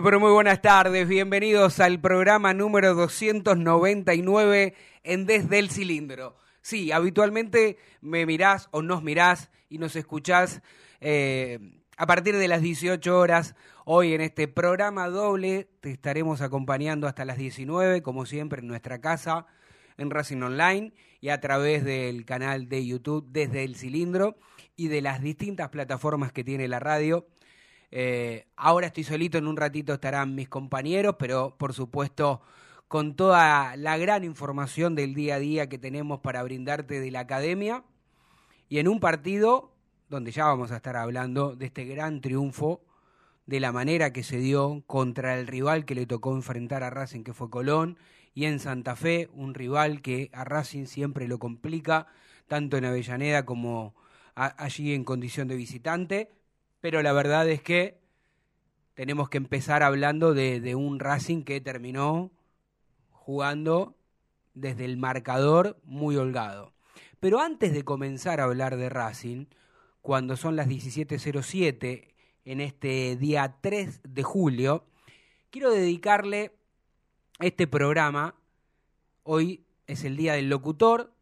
Muy pero muy buenas tardes, bienvenidos al programa número 299 en Desde el Cilindro. Sí, habitualmente me mirás o nos mirás y nos escuchás eh, a partir de las 18 horas. Hoy en este programa doble te estaremos acompañando hasta las 19, como siempre en nuestra casa, en Racing Online y a través del canal de YouTube Desde el Cilindro y de las distintas plataformas que tiene la radio eh, ahora estoy solito, en un ratito estarán mis compañeros, pero por supuesto con toda la gran información del día a día que tenemos para brindarte de la academia y en un partido donde ya vamos a estar hablando de este gran triunfo, de la manera que se dio contra el rival que le tocó enfrentar a Racing, que fue Colón, y en Santa Fe, un rival que a Racing siempre lo complica, tanto en Avellaneda como allí en condición de visitante pero la verdad es que tenemos que empezar hablando de, un Racing que terminó jugando desde el marcador muy holgado. Pero antes de comenzar a hablar de Racing, cuando son las 17.07 en este día 3 de julio, quiero dedicarle este programa. Hoy es el día del locutor.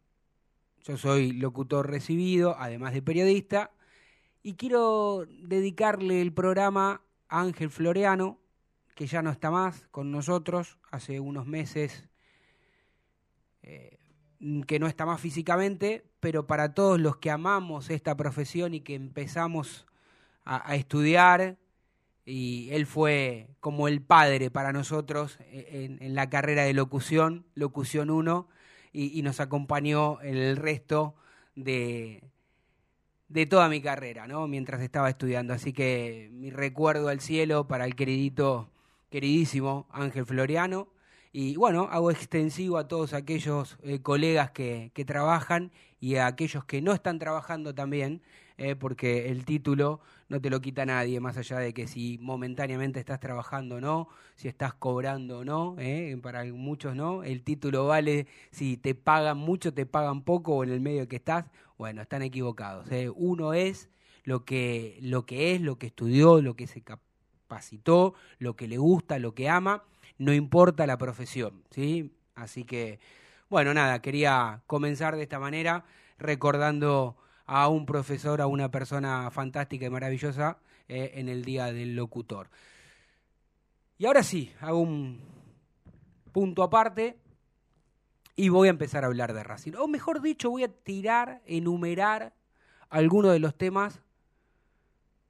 Yo soy locutor recibido, además de periodista, y quiero dedicarle el programa a Ángel Floreano, que ya no está más con nosotros, hace unos meses eh, que no está más físicamente, pero para todos los que amamos esta profesión y que empezamos a, estudiar, y él fue como el padre para nosotros en, en la carrera de locución, locución 1, y, y nos acompañó en el resto de, de toda mi carrera, ¿no? Mientras estaba estudiando. Así que mi recuerdo al cielo para el queridito, queridísimo Ángel Floriano. Y bueno, hago extensivo a todos aquellos eh, colegas que, que, trabajan y a aquellos que no están trabajando también, eh, porque el título no te lo quita nadie, más allá de que si momentáneamente estás trabajando o no, si estás cobrando o no, eh, para muchos no, el título vale si te pagan mucho, te pagan poco o en el medio que estás, bueno, están equivocados. Uno es lo que, lo que es, lo que estudió, lo que se capacitó, lo que le gusta, lo que ama, no importa la profesión, ¿sí? Así que, bueno, nada, quería comenzar de esta manera recordando a un profesor, a una persona fantástica y maravillosa eh, en el Día del Locutor. Y ahora sí, hago un punto aparte y voy a empezar a hablar de Racing. O mejor dicho, voy a tirar, enumerar algunos de los temas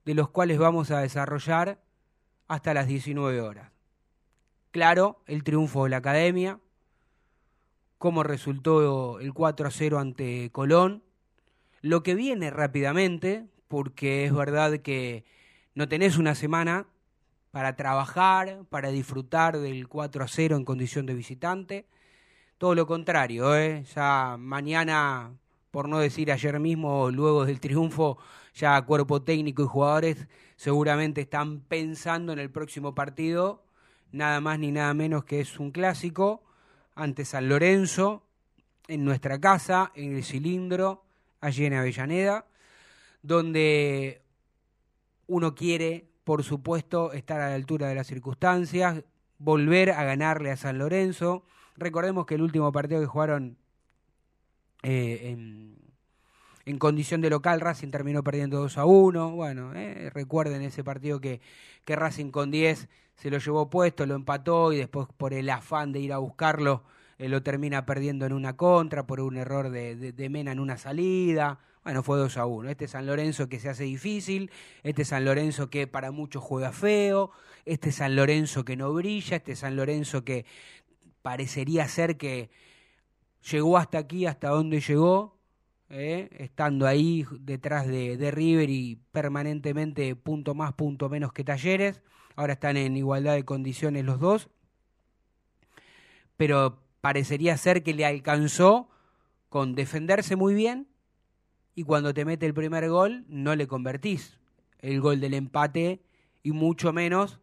de los cuales vamos a desarrollar hasta las 19 horas. Claro, el triunfo de la academia, cómo resultó el 4 a 0 ante Colón, lo que viene rápidamente, porque es verdad que no tenés una semana para trabajar, para disfrutar del 4 a 0 en condición de visitante. Todo lo contrario, ¿eh? ya mañana, por no decir ayer mismo, luego del triunfo, ya cuerpo técnico y jugadores seguramente están pensando en el próximo partido, nada más ni nada menos que es un clásico ante San Lorenzo, en nuestra casa, en el cilindro, allí en Avellaneda, donde uno quiere, por supuesto, estar a la altura de las circunstancias, volver a ganarle a San Lorenzo. Recordemos que el último partido que jugaron eh, en, condición de local, Racing terminó perdiendo 2 a 1. Bueno, eh, recuerden ese partido que, que Racing con 10 se lo llevó puesto, lo empató y después por el afán de ir a buscarlo eh, lo termina perdiendo en una contra por un error de, Mena en una salida. Bueno, fue 2 a 1. Este San Lorenzo que se hace difícil, este San Lorenzo que para muchos juega feo, este San Lorenzo que no brilla, este San Lorenzo que parecería ser que llegó hasta aquí, hasta donde llegó, eh, estando ahí detrás de, de, River y permanentemente punto más, punto menos que Talleres. Ahora están en igualdad de condiciones los dos. Pero parecería ser que le alcanzó con defenderse muy bien y cuando te mete el primer gol no le convertís el gol del empate y mucho menos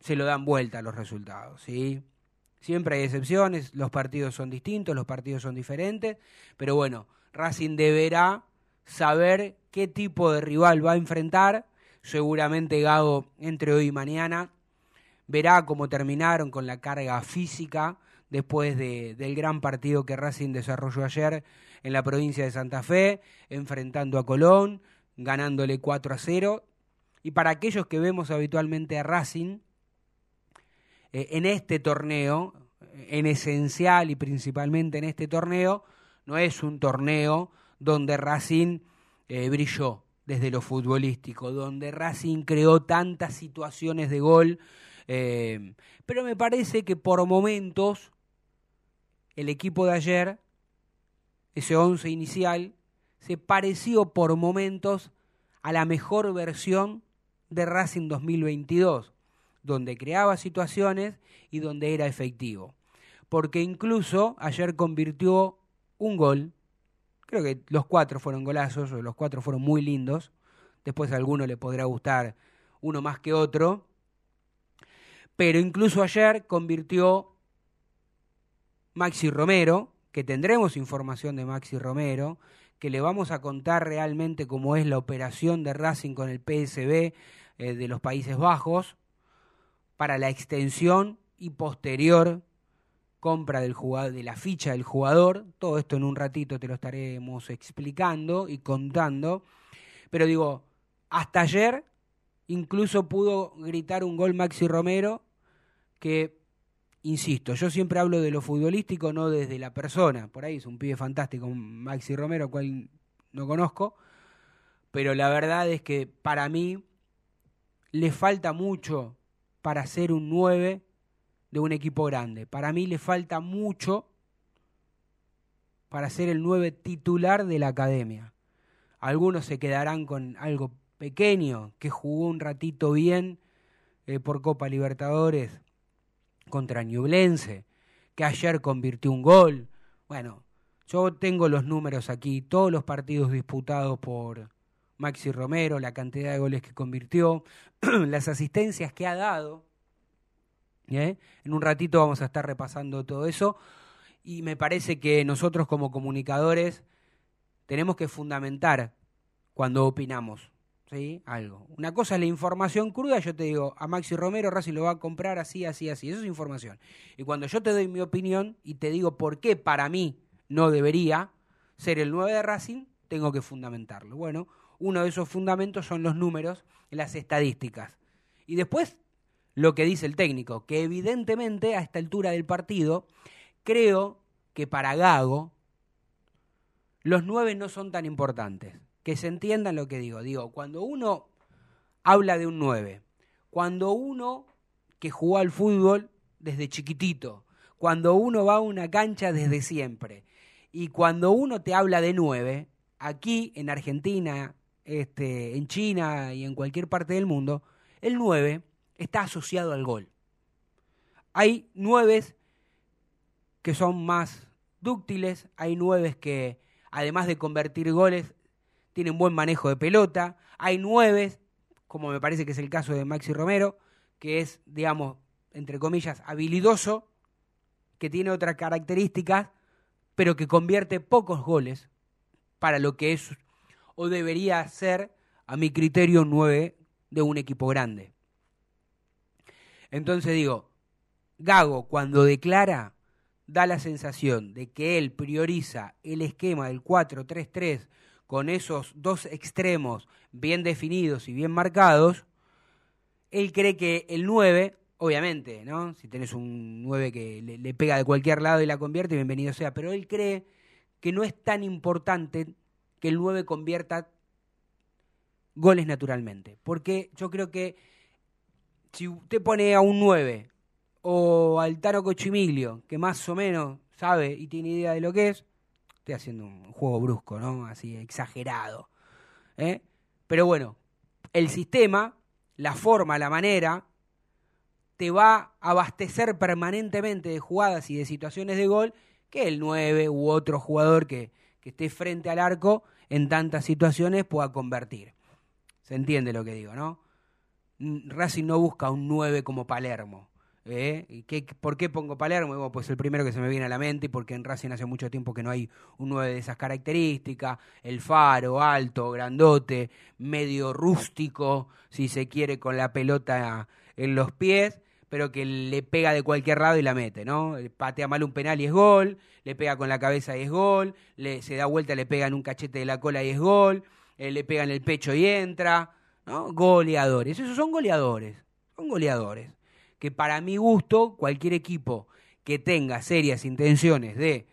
se lo dan vuelta los resultados, ¿sí? Siempre hay excepciones, los partidos son distintos, los partidos son diferentes, pero bueno, Racing deberá saber qué tipo de rival va a enfrentar. Seguramente Gago entre hoy y mañana verá cómo terminaron con la carga física después del gran partido que Racing desarrolló ayer en la provincia de Santa Fe, enfrentando a Colón, ganándole 4 a 0. Y para aquellos que vemos habitualmente a Racing, eh, en este torneo, en esencial y principalmente en este torneo, no es un torneo donde Racing eh, brilló desde lo futbolístico, donde Racing creó tantas situaciones de gol, eh, pero me parece que por momentos el equipo de ayer, ese once inicial, se pareció por momentos a la mejor versión de Racing 2022, donde creaba situaciones y donde era efectivo. Porque incluso ayer convirtió un gol, creo que los cuatro fueron golazos, los cuatro fueron muy lindos, después a alguno le podrá gustar uno más que otro, pero incluso ayer convirtió Maxi Romero, que tendremos información de Maxi Romero, que le vamos a contar realmente cómo es la operación de Racing con el PSB eh, de los Países Bajos para la extensión y posterior compra del jugador, de la ficha del jugador. Todo esto en un ratito te lo estaremos explicando y contando. Pero digo, hasta ayer incluso pudo gritar un gol Maxi Romero que insisto, yo siempre hablo de lo futbolístico, no desde la persona. Por ahí es un pibe fantástico, Maxi Romero, cual no conozco. Pero la verdad es que para mí le falta mucho para ser un 9 de un equipo grande. Para mí le falta mucho para ser el 9 titular de la academia. Algunos se quedarán con algo pequeño, que jugó un ratito bien eh, por Copa Libertadores contra Ñublense, que ayer convirtió un gol. Bueno, yo tengo los números aquí, todos los partidos disputados por Maxi Romero, la cantidad de goles que convirtió, las asistencias que ha dado. ¿eh? En un ratito vamos a estar repasando todo eso. Y me parece que nosotros como comunicadores tenemos que fundamentar cuando opinamos. ¿sí? Algo. Una cosa es la información cruda, yo te digo, a Maxi Romero Racing lo va a comprar así, así, así. Eso es información. Y cuando yo te doy mi opinión y te digo por qué para mí no debería ser el 9 de Racing, tengo que fundamentarlo. Bueno, uno de esos fundamentos son los números, las estadísticas. Y después lo que dice el técnico, que evidentemente a esta altura del partido, creo que para Gago los nueve no son tan importantes que se entiendan lo que digo. Digo, cuando uno habla de un 9, cuando uno que jugó al fútbol desde chiquitito, cuando uno va a una cancha desde siempre, y cuando uno te habla de 9, aquí en Argentina, este, en China y en cualquier parte del mundo, el 9 está asociado al gol. Hay 9 que son más dúctiles, hay 9 que además de convertir goles tiene un buen manejo de pelota. Hay nueve, como me parece que es el caso de Maxi Romero, que es, digamos, entre comillas, habilidoso, que tiene otras características, pero que convierte pocos goles para lo que es o debería ser, a mi criterio, nueve de un equipo grande. Entonces digo, Gago cuando declara da la sensación de que él prioriza el esquema del 4-3-3 con esos dos extremos bien definidos y bien marcados, él cree que el 9, obviamente, ¿no? Si tenés un 9 que le, pega de cualquier lado y la convierte, bienvenido sea, pero él cree que no es tan importante que el 9 convierta goles naturalmente. Porque yo creo que si usted pone a un 9 o al Taro Cochimilio, que más o menos sabe y tiene idea de lo que es, Estoy haciendo un juego brusco, ¿no? Así exagerado. ¿eh? Pero bueno, el sistema, la forma, la manera, te va a abastecer permanentemente de jugadas y de situaciones de gol que el 9 u otro jugador que, que esté frente al arco en tantas situaciones pueda convertir. Se entiende lo que digo, ¿no? Racing no busca un 9 como Palermo. ¿Eh? ¿Y qué, ¿Por qué pongo Palermo? pues el primero que se me viene a la mente, porque en Racing hace mucho tiempo que no hay un 9 de esas características, el faro, alto, grandote, medio rústico, si se quiere, con la pelota en los pies, pero que le pega de cualquier lado y la mete, ¿no? Patea mal un penal y es gol, le pega con la cabeza y es gol, le, se da vuelta, le pega en un cachete de la cola y es gol, eh, le pega en el pecho y entra, ¿no? Goleadores, esos son goleadores, son goleadores. Que para mi gusto, cualquier equipo que tenga serias intenciones de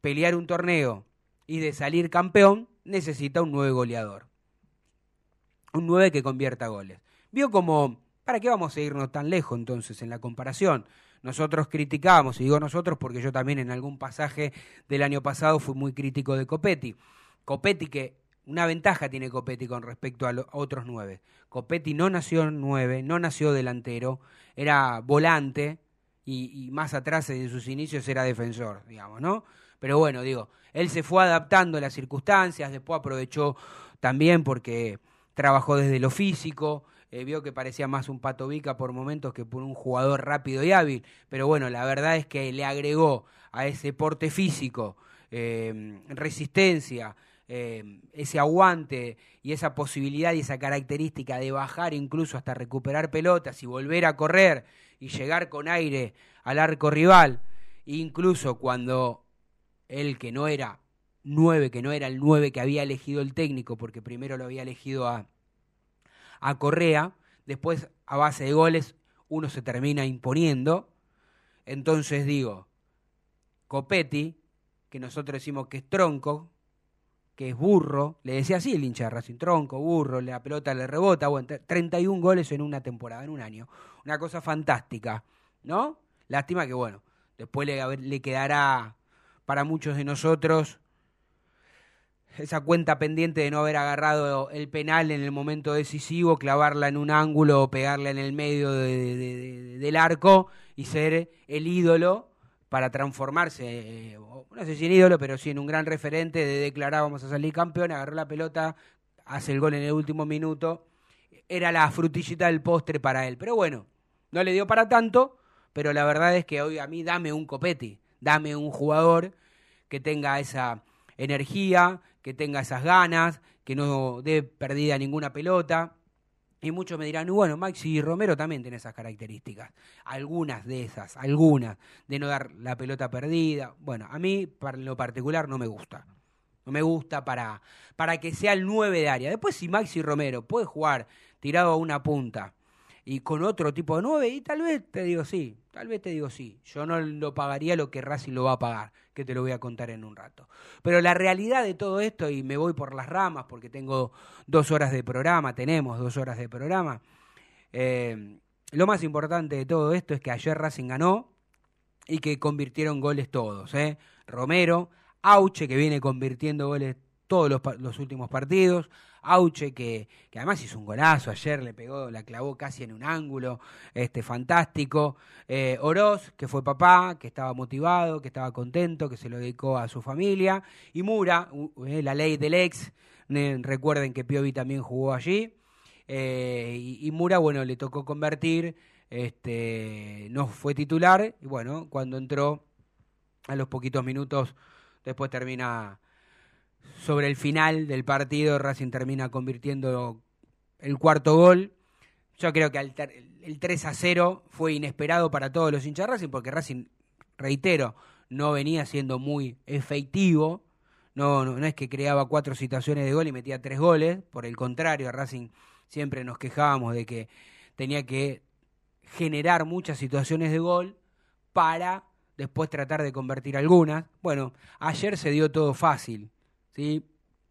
pelear un torneo y de salir campeón, necesita un nuevo goleador. Un 9 que convierta goles. Vio como ¿Para qué vamos a irnos tan lejos entonces en la comparación? Nosotros criticamos, y digo nosotros porque yo también en algún pasaje del año pasado fui muy crítico de Copetti. Copetti que una ventaja tiene Copetti con respecto a, otros nueve. Copetti no nació nueve, no nació delantero, era volante y, más atrás de sus inicios era defensor, digamos, ¿no? Pero bueno, digo, él se fue adaptando a las circunstancias, después aprovechó también porque trabajó desde lo físico, eh, vio que parecía más un Pato Vica por momentos que por un jugador rápido y hábil, pero bueno, la verdad es que le agregó a ese porte físico eh, resistencia, eh, ese aguante y esa posibilidad y esa característica de bajar incluso hasta recuperar pelotas y volver a correr y llegar con aire al arco rival, incluso cuando él que no era nueve, que no era el nueve que había elegido el técnico, porque primero lo había elegido a, a Correa, después a base de goles uno se termina imponiendo. Entonces digo, Copetti, que nosotros decimos que es tronco, que es burro, le decía así el hincha de Racing, tronco, burro, la pelota le rebota, bueno, 31 goles en una temporada, en un año. Una cosa fantástica, ¿no? Lástima que, bueno, después le, le quedará para muchos de nosotros esa cuenta pendiente de no haber agarrado el penal en el momento decisivo, clavarla en un ángulo o pegarla en el medio del arco y ser el ídolo para transformarse, eh, no sé si en ídolo, pero sí en un gran referente de declarar vamos a salir campeón, agarró la pelota, hace el gol en el último minuto, era la frutillita del postre para él. Pero bueno, no le dio para tanto, pero la verdad es que hoy a mí dame un copeti, dame un jugador que tenga esa energía, que tenga esas ganas, que no dé perdida ninguna pelota. Y muchos me dirán, bueno, Maxi Romero también tiene esas características. Algunas de esas, algunas, de no dar la pelota perdida. Bueno, a mí, para lo particular, no me gusta. No me gusta para, para que sea el 9 de área. Después, si Maxi Romero puede jugar tirado a una punta y con otro tipo de 9, y tal vez te digo sí, tal vez te digo sí. Yo no lo pagaría lo que Racing lo va a pagar que te lo voy a contar en un rato. Pero la realidad de todo esto, y me voy por las ramas porque tengo dos horas de programa, tenemos dos horas de programa, eh, lo más importante de todo esto es que ayer Racing ganó y que convirtieron goles todos. ¿eh? Romero, Auche, que viene convirtiendo goles todos los, los últimos partidos, Auche, que, además hizo un golazo ayer, le pegó, la clavó casi en un ángulo, este, fantástico. Eh, Oroz, que fue papá, que estaba motivado, que estaba contento, que se lo dedicó a su familia. Y Mura, eh, la ley del ex, recuerden que Piovi también jugó allí. Eh, y, y, Mura, bueno, le tocó convertir, este, no fue titular, y bueno, cuando entró a los poquitos minutos, después termina sobre el final del partido Racing termina convirtiendo el cuarto gol. Yo creo que el 3 a 0 fue inesperado para todos los hinchas Racing porque Racing, reitero, no venía siendo muy efectivo. No, no, es que creaba cuatro situaciones de gol y metía tres goles. Por el contrario, a Racing siempre nos quejábamos de que tenía que generar muchas situaciones de gol para después tratar de convertir algunas. Bueno, ayer se dio todo fácil. ¿Sí?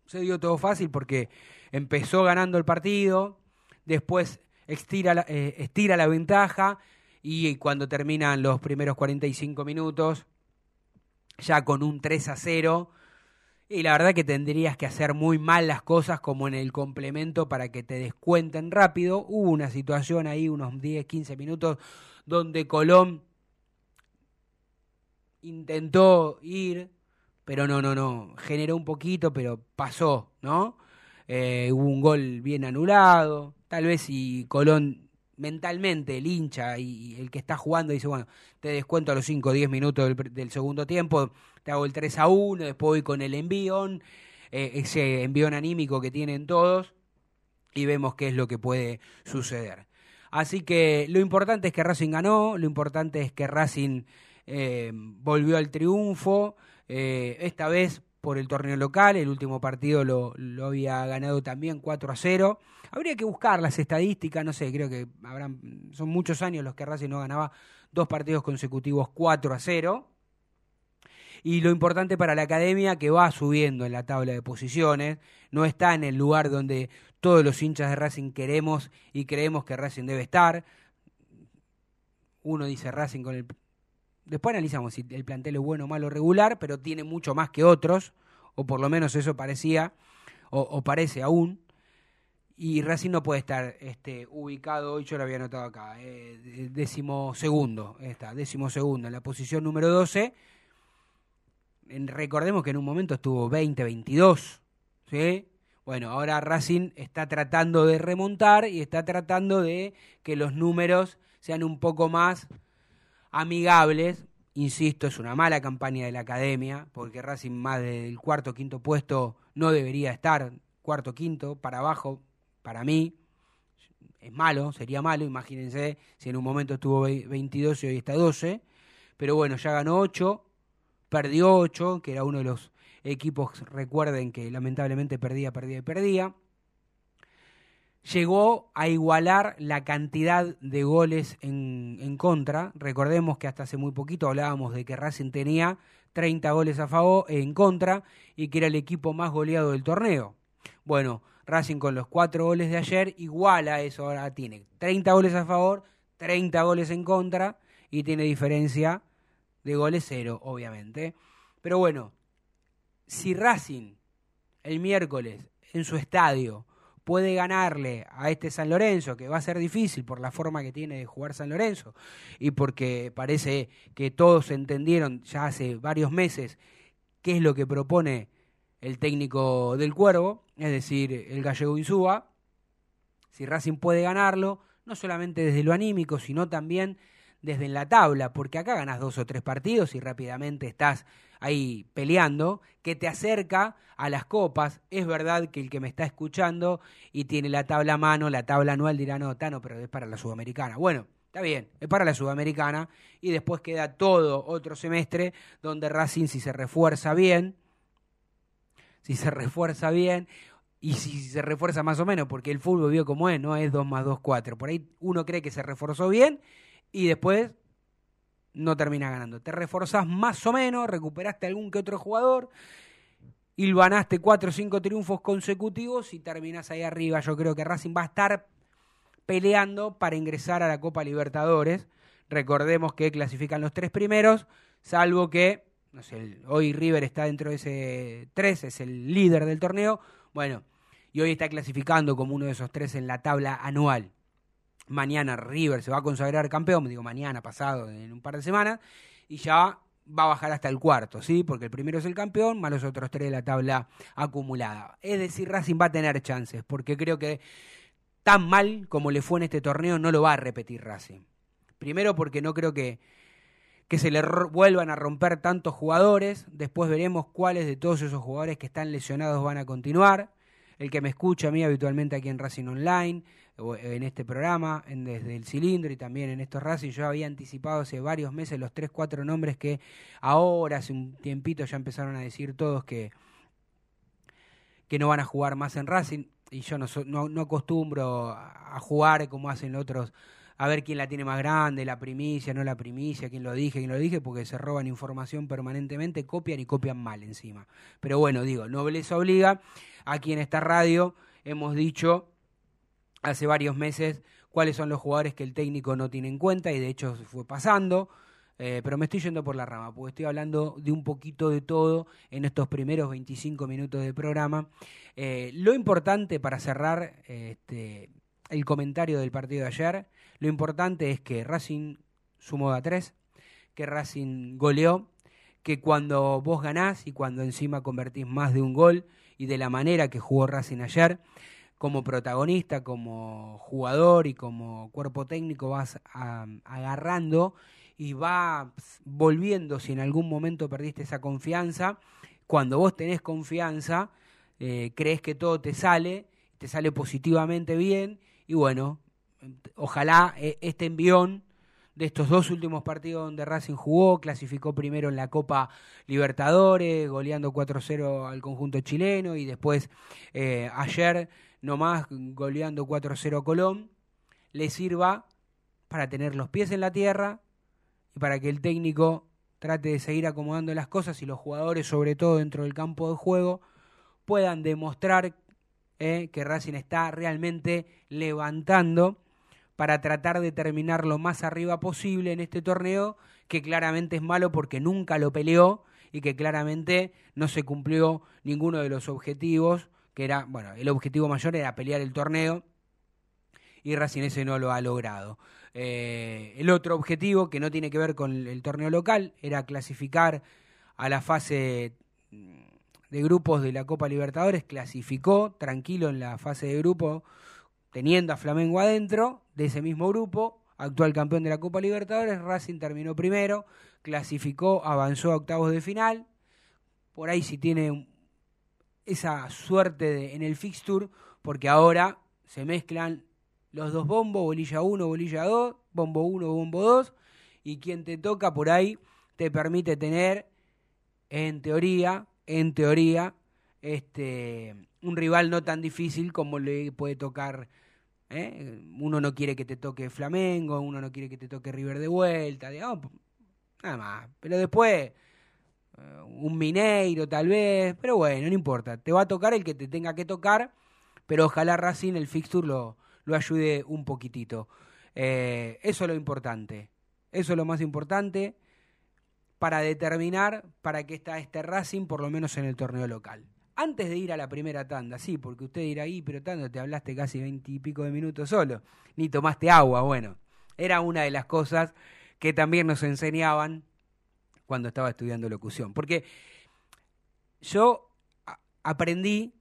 Se dio todo fácil porque empezó ganando el partido, después estira la, eh, estira la ventaja y cuando terminan los primeros 45 minutos, ya con un 3 a 0, y la verdad que tendrías que hacer muy mal las cosas como en el complemento para que te descuenten rápido. Hubo una situación ahí, unos 10, 15 minutos, donde Colón intentó ir, pero no, no, no, generó un poquito, pero pasó, ¿no? Eh, hubo un gol bien anulado, tal vez si Colón mentalmente, el hincha y el que está jugando dice, bueno, te descuento a los 5 o 10 minutos del, segundo tiempo, te hago el 3 a 1, después voy con el envión, eh, ese envión anímico que tienen todos, y vemos qué es lo que puede suceder. Así que lo importante es que Racing ganó, lo importante es que Racing eh, volvió al triunfo, eh, esta vez por el torneo local, el último partido lo, había ganado también 4 a 0. Habría que buscar las estadísticas, no sé, creo que habrán, son muchos años los que Racing no ganaba dos partidos consecutivos 4 a 0. Y lo importante para la academia que va subiendo en la tabla de posiciones, no está en el lugar donde todos los hinchas de Racing queremos y creemos que Racing debe estar. Uno dice Racing con el Después analizamos si el plantel es bueno, malo, regular, pero tiene mucho más que otros, o por lo menos eso parecía, o, parece aún. Y Racing no puede estar este, ubicado, hoy yo lo había anotado acá, eh, décimo segundo, está, décimo segundo, en la posición número 12. recordemos que en un momento estuvo 20, 22, ¿sí? Bueno, ahora Racing está tratando de remontar y está tratando de que los números sean un poco más amigables. Insisto, es una mala campaña de la academia, porque Racing más del cuarto quinto puesto no debería estar, cuarto quinto, para abajo, para mí, es malo, sería malo, imagínense si en un momento estuvo 22 y hoy está 12, pero bueno, ya ganó 8, perdió 8, que era uno de los equipos, recuerden que lamentablemente perdía, perdía y perdía llegó a igualar la cantidad de goles en, en, contra. Recordemos que hasta hace muy poquito hablábamos de que Racing tenía 30 goles a favor en contra y que era el equipo más goleado del torneo. Bueno, Racing con los cuatro goles de ayer iguala eso, ahora tiene 30 goles a favor, 30 goles en contra y tiene diferencia de goles cero, obviamente. Pero bueno, si Racing el miércoles en su estadio puede ganarle a este San Lorenzo, que va a ser difícil por la forma que tiene de jugar San Lorenzo y porque parece que todos entendieron ya hace varios meses qué es lo que propone el técnico del Cuervo, es decir, el gallego Insúa, si Racing puede ganarlo, no solamente desde lo anímico, sino también desde la tabla, porque acá ganas dos o tres partidos y rápidamente estás ahí peleando, que te acerca a las copas. Es verdad que el que me está escuchando y tiene la tabla a mano, la tabla anual dirá, no, Tano, pero es para la Sudamericana. Bueno, está bien, es para la Sudamericana y después queda todo otro semestre donde Racing si se refuerza bien, si se refuerza bien, y si se refuerza más o menos, porque el fútbol vio como es, no es 2 más 2, 4. Por ahí uno cree que se reforzó bien y después no termina ganando. Te reforzás más o menos, recuperaste algún que otro jugador, hilvanaste cuatro o cinco triunfos consecutivos y terminas ahí arriba. Yo creo que Racing va a estar peleando para ingresar a la Copa Libertadores. Recordemos que clasifican los tres primeros, salvo que, hoy River está dentro de ese tres, es el líder del torneo. Bueno, y hoy está clasificando como uno de esos tres en la tabla anual mañana River se va a consagrar campeón, digo mañana, pasado, en un par de semanas, y ya va a bajar hasta el cuarto, ¿sí? Porque el primero es el campeón, más los otros tres de la tabla acumulada. Es decir, Racing va a tener chances, porque creo que tan mal como le fue en este torneo no lo va a repetir Racing. Primero porque no creo que, que se le vuelvan a romper tantos jugadores, después veremos cuáles de todos esos jugadores que están lesionados van a continuar. El que me escucha a mí habitualmente aquí en Racing Online, en este programa, en Desde el Cilindro y también en estos Racing. Yo había anticipado hace varios meses los tres, cuatro nombres que ahora, hace un tiempito, ya empezaron a decir todos que, que no van a jugar más en Racing. Y yo no, no, no acostumbro a jugar como hacen otros a ver quién la tiene más grande, la primicia, no la primicia, quién lo dije, quién lo dije, porque se roban información permanentemente, copian y copian mal encima. Pero bueno, digo, nobleza obliga. Aquí en esta radio hemos dicho hace varios meses cuáles son los jugadores que el técnico no tiene en cuenta y de hecho fue pasando. Eh, pero me estoy yendo por la rama, porque estoy hablando de un poquito de todo en estos primeros 25 minutos de programa. Eh, lo importante para cerrar este, el comentario del partido de ayer, lo importante es que Racing sumó a tres, que Racing goleó, que cuando vos ganás y cuando encima convertís más de un gol y de la manera que jugó Racing ayer, como protagonista, como jugador y como cuerpo técnico vas agarrando y va volviendo si en algún momento perdiste esa confianza. Cuando vos tenés confianza, eh, crees que todo te sale, te sale positivamente bien y bueno, ojalá eh, este envión de estos dos últimos partidos donde Racing jugó, clasificó primero en la Copa Libertadores, goleando 4-0 al conjunto chileno y después eh, ayer nomás goleando 4-0 a Colón, le sirva para tener los pies en la tierra y para que el técnico trate de seguir acomodando las cosas y los jugadores, sobre todo dentro del campo de juego, puedan demostrar eh, que Racing está realmente levantando para tratar de terminar lo más arriba posible en este torneo, que claramente es malo porque nunca lo peleó y que claramente no se cumplió ninguno de los objetivos, que era, bueno, el objetivo mayor era pelear el torneo y Racing ese no lo ha logrado. Eh, el otro objetivo, que no tiene que ver con el torneo local, era clasificar a la fase de grupos de la Copa Libertadores, clasificó tranquilo en la fase de grupo teniendo a Flamengo adentro de ese mismo grupo, actual campeón de la Copa Libertadores, Racing terminó primero, clasificó, avanzó a octavos de final. Por ahí si tiene esa suerte en el fixture, porque ahora se mezclan los dos bombos, bolilla 1, bolilla 2, bombo 1, bombo 2, y quien te toca por ahí te permite tener, en teoría, en teoría, este, un rival no tan difícil como le puede tocar ¿eh? Uno no quiere que te toque Flamengo, uno no quiere que te toque River de vuelta, digamos, nada más. Pero después, un Mineiro tal vez, pero bueno, no importa. Te va a tocar el que te tenga que tocar, pero ojalá Racing el fixture lo, lo ayude un poquitito. Eh, eso es lo importante. Eso es lo más importante para determinar para qué está este Racing, por lo menos en el torneo local antes de ir a la primera tanda, sí, porque usted dirá ahí, pero tanto te hablaste casi veintipico de minutos solo, ni tomaste agua, bueno, era una de las cosas que también nos enseñaban cuando estaba estudiando locución, porque yo aprendí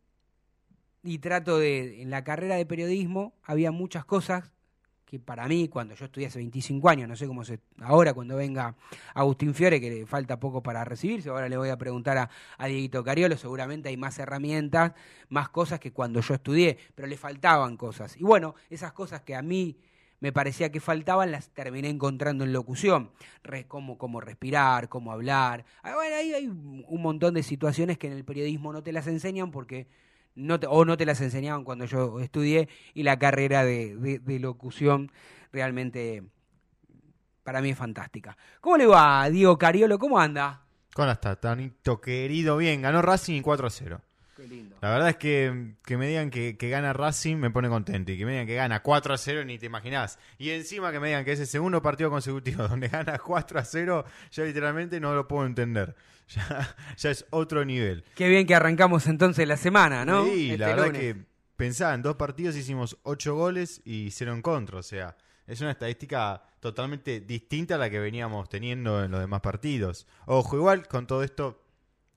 y trato de, en la carrera de periodismo había muchas cosas que para mí, cuando yo estudié hace 25 años, no sé cómo se. Ahora, cuando venga Agustín Fiore, que le falta poco para recibirse, ahora le voy a preguntar a, a Dieguito Cariolo, seguramente hay más herramientas, más cosas que cuando yo estudié, pero le faltaban cosas. Y bueno, esas cosas que a mí me parecía que faltaban, las terminé encontrando en locución. cómo, cómo respirar, cómo hablar. Ah, bueno, ahí hay un montón de situaciones que en el periodismo no te las enseñan porque no o no te las enseñaban cuando yo estudié y la carrera de, locución realmente para mí es fantástica. ¿Cómo le va, Diego Cariolo? ¿Cómo anda? ¿Cómo está, Tanito querido? Bien, ganó Racing 4 a 0. La verdad es que, que me digan que, gana Racing me pone contento. Y que me digan que gana 4 a 0 ni te imaginás. Y encima que me digan que es el segundo partido consecutivo donde gana 4 a 0, yo literalmente no lo puedo entender. Ya, ya es otro nivel. Qué bien que arrancamos entonces la semana, ¿no? Sí, la este verdad que pensaba, en dos partidos hicimos 8 goles y 0 en contra. O sea, es una estadística totalmente distinta a la que veníamos teniendo en los demás partidos. Ojo, igual con todo esto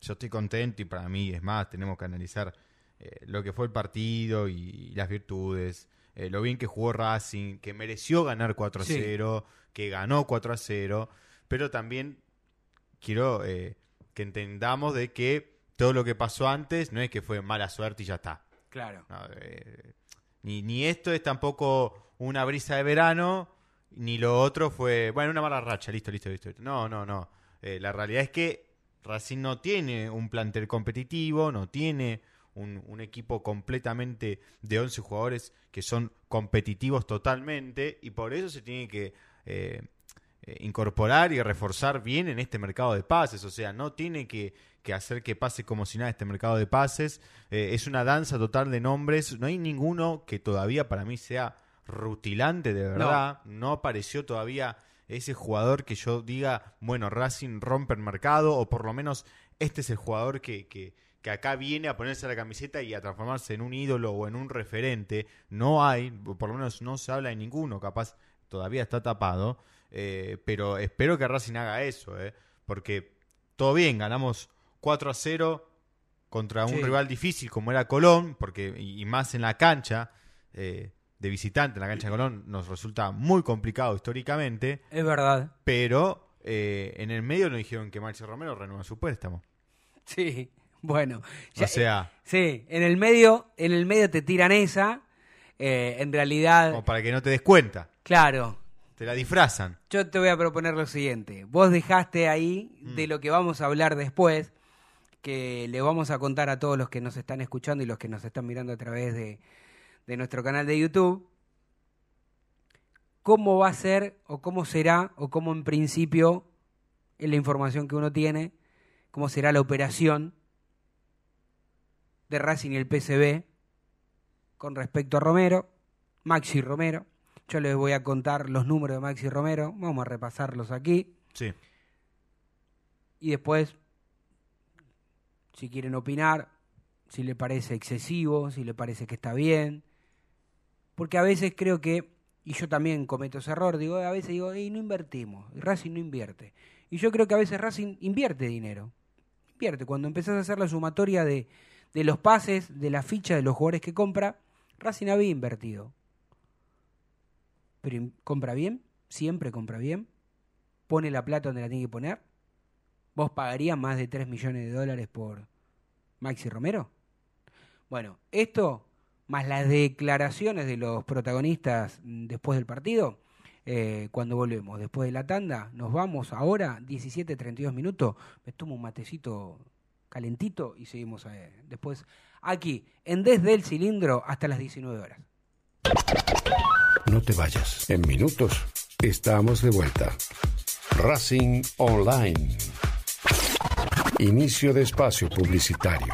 yo estoy contento y para mí es más, tenemos que analizar eh, lo que fue el partido y, las virtudes, eh, lo bien que jugó Racing, que mereció ganar 4 a 0, que ganó 4 a 0, pero también quiero eh, que entendamos de que todo lo que pasó antes no es que fue mala suerte y ya está. Claro. ni, ni esto es tampoco una brisa de verano, ni lo otro fue, bueno, una mala racha, listo, listo, listo. No, no, no. la realidad es que Racing no tiene un plantel competitivo, no tiene un, equipo completamente de 11 jugadores que son competitivos totalmente y por eso se tiene que eh, eh, incorporar y reforzar bien en este mercado de pases. O sea, no tiene que, hacer que pase como si nada este mercado de pases. Eh, es una danza total de nombres. No hay ninguno que todavía para mí sea rutilante de verdad. no apareció todavía ese jugador que yo diga, bueno, Racing rompe el mercado, o por lo menos este es el jugador que, que, que acá viene a ponerse la camiseta y a transformarse en un ídolo o en un referente. No hay, por lo menos no se habla de ninguno, capaz todavía está tapado, eh, pero espero que Racing haga eso, eh, porque todo bien, ganamos 4 a 0 contra un rival difícil como era Colón, porque y, más en la cancha. Eh, de visitante en la cancha de Colón nos resulta muy complicado históricamente. Es verdad. Pero eh, en el medio nos dijeron que Maxi Romero renueva su préstamo. Sí, bueno. o sea. sí, en el medio, en el medio te tiran esa. Eh, en realidad, Como para que no te des cuenta. claro, Te la disfrazan. yo te voy a proponer lo siguiente. Vos dejaste ahí Mm. de lo que vamos a hablar después, que le vamos a contar a todos los que nos están escuchando y los que nos están mirando a través de, de nuestro canal de YouTube, cómo va a ser o cómo será o cómo en principio es la información que uno tiene, cómo será la operación de Racing y el PCB con respecto a Romero, Maxi Romero. Yo les voy a contar los números de Maxi Romero, vamos a repasarlos aquí Sí. y después, si quieren opinar, si le parece excesivo, si le parece que está bien, porque a veces creo que, y yo también cometo ese error, digo, a veces digo, y no invertimos, y Racing no invierte. Y yo creo que a veces Racing invierte dinero, invierte. Cuando empezás a hacer la sumatoria de, de los pases, de la ficha de los jugadores que compra, Racing había invertido. Pero compra bien, siempre compra bien, pone la plata donde la tiene que poner. ¿Vos pagarías más de 3 millones de dólares por Maxi Romero? Bueno, esto, más las declaraciones de los protagonistas después del partido, eh, cuando volvemos, después de la tanda, nos vamos ahora, 17, 32 minutos, me tomo un matecito calentito y seguimos eh, después aquí, en Desde el Cilindro, hasta las 19 horas. No te vayas. En minutos estamos de vuelta. Racing Online. Inicio de espacio publicitario.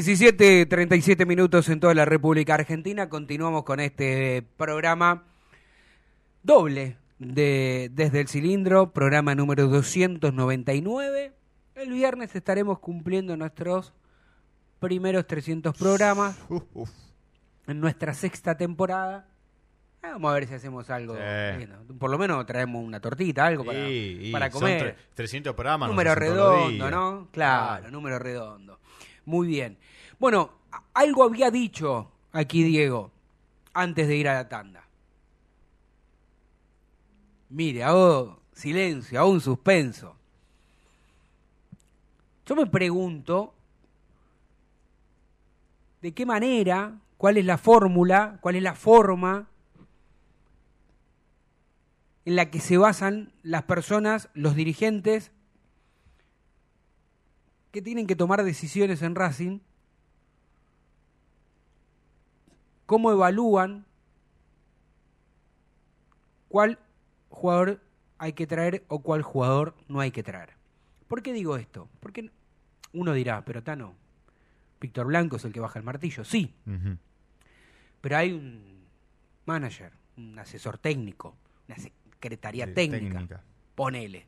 17.37 minutos en toda la República Argentina. Continuamos con este programa doble de Desde el Cilindro, programa número 299. El viernes estaremos cumpliendo nuestros primeros 300 programas Uf, uf. en nuestra sexta temporada. Ah, Vamos a ver si hacemos algo. Sí. Por lo menos traemos una tortita, algo para, Sí, para comer. tre- 300 programas. número redondo. ¿no? Claro, número redondo. Muy bien. Bueno, algo había dicho aquí Diego antes de ir a la tanda. Mire, hago silencio, hago un suspenso. Yo me pregunto de qué manera, cuál es la fórmula, cuál es la forma en la que se basan las personas, los dirigentes, que tienen que tomar decisiones en Racing, cómo evalúan cuál jugador hay que traer o cuál jugador no hay que traer. ¿Por qué digo esto? Porque uno dirá, pero Tano, Víctor Blanco es el que baja el martillo. Sí, pero hay un manager, un asesor técnico, una secretaría Sí, técnica. técnica. Ponele.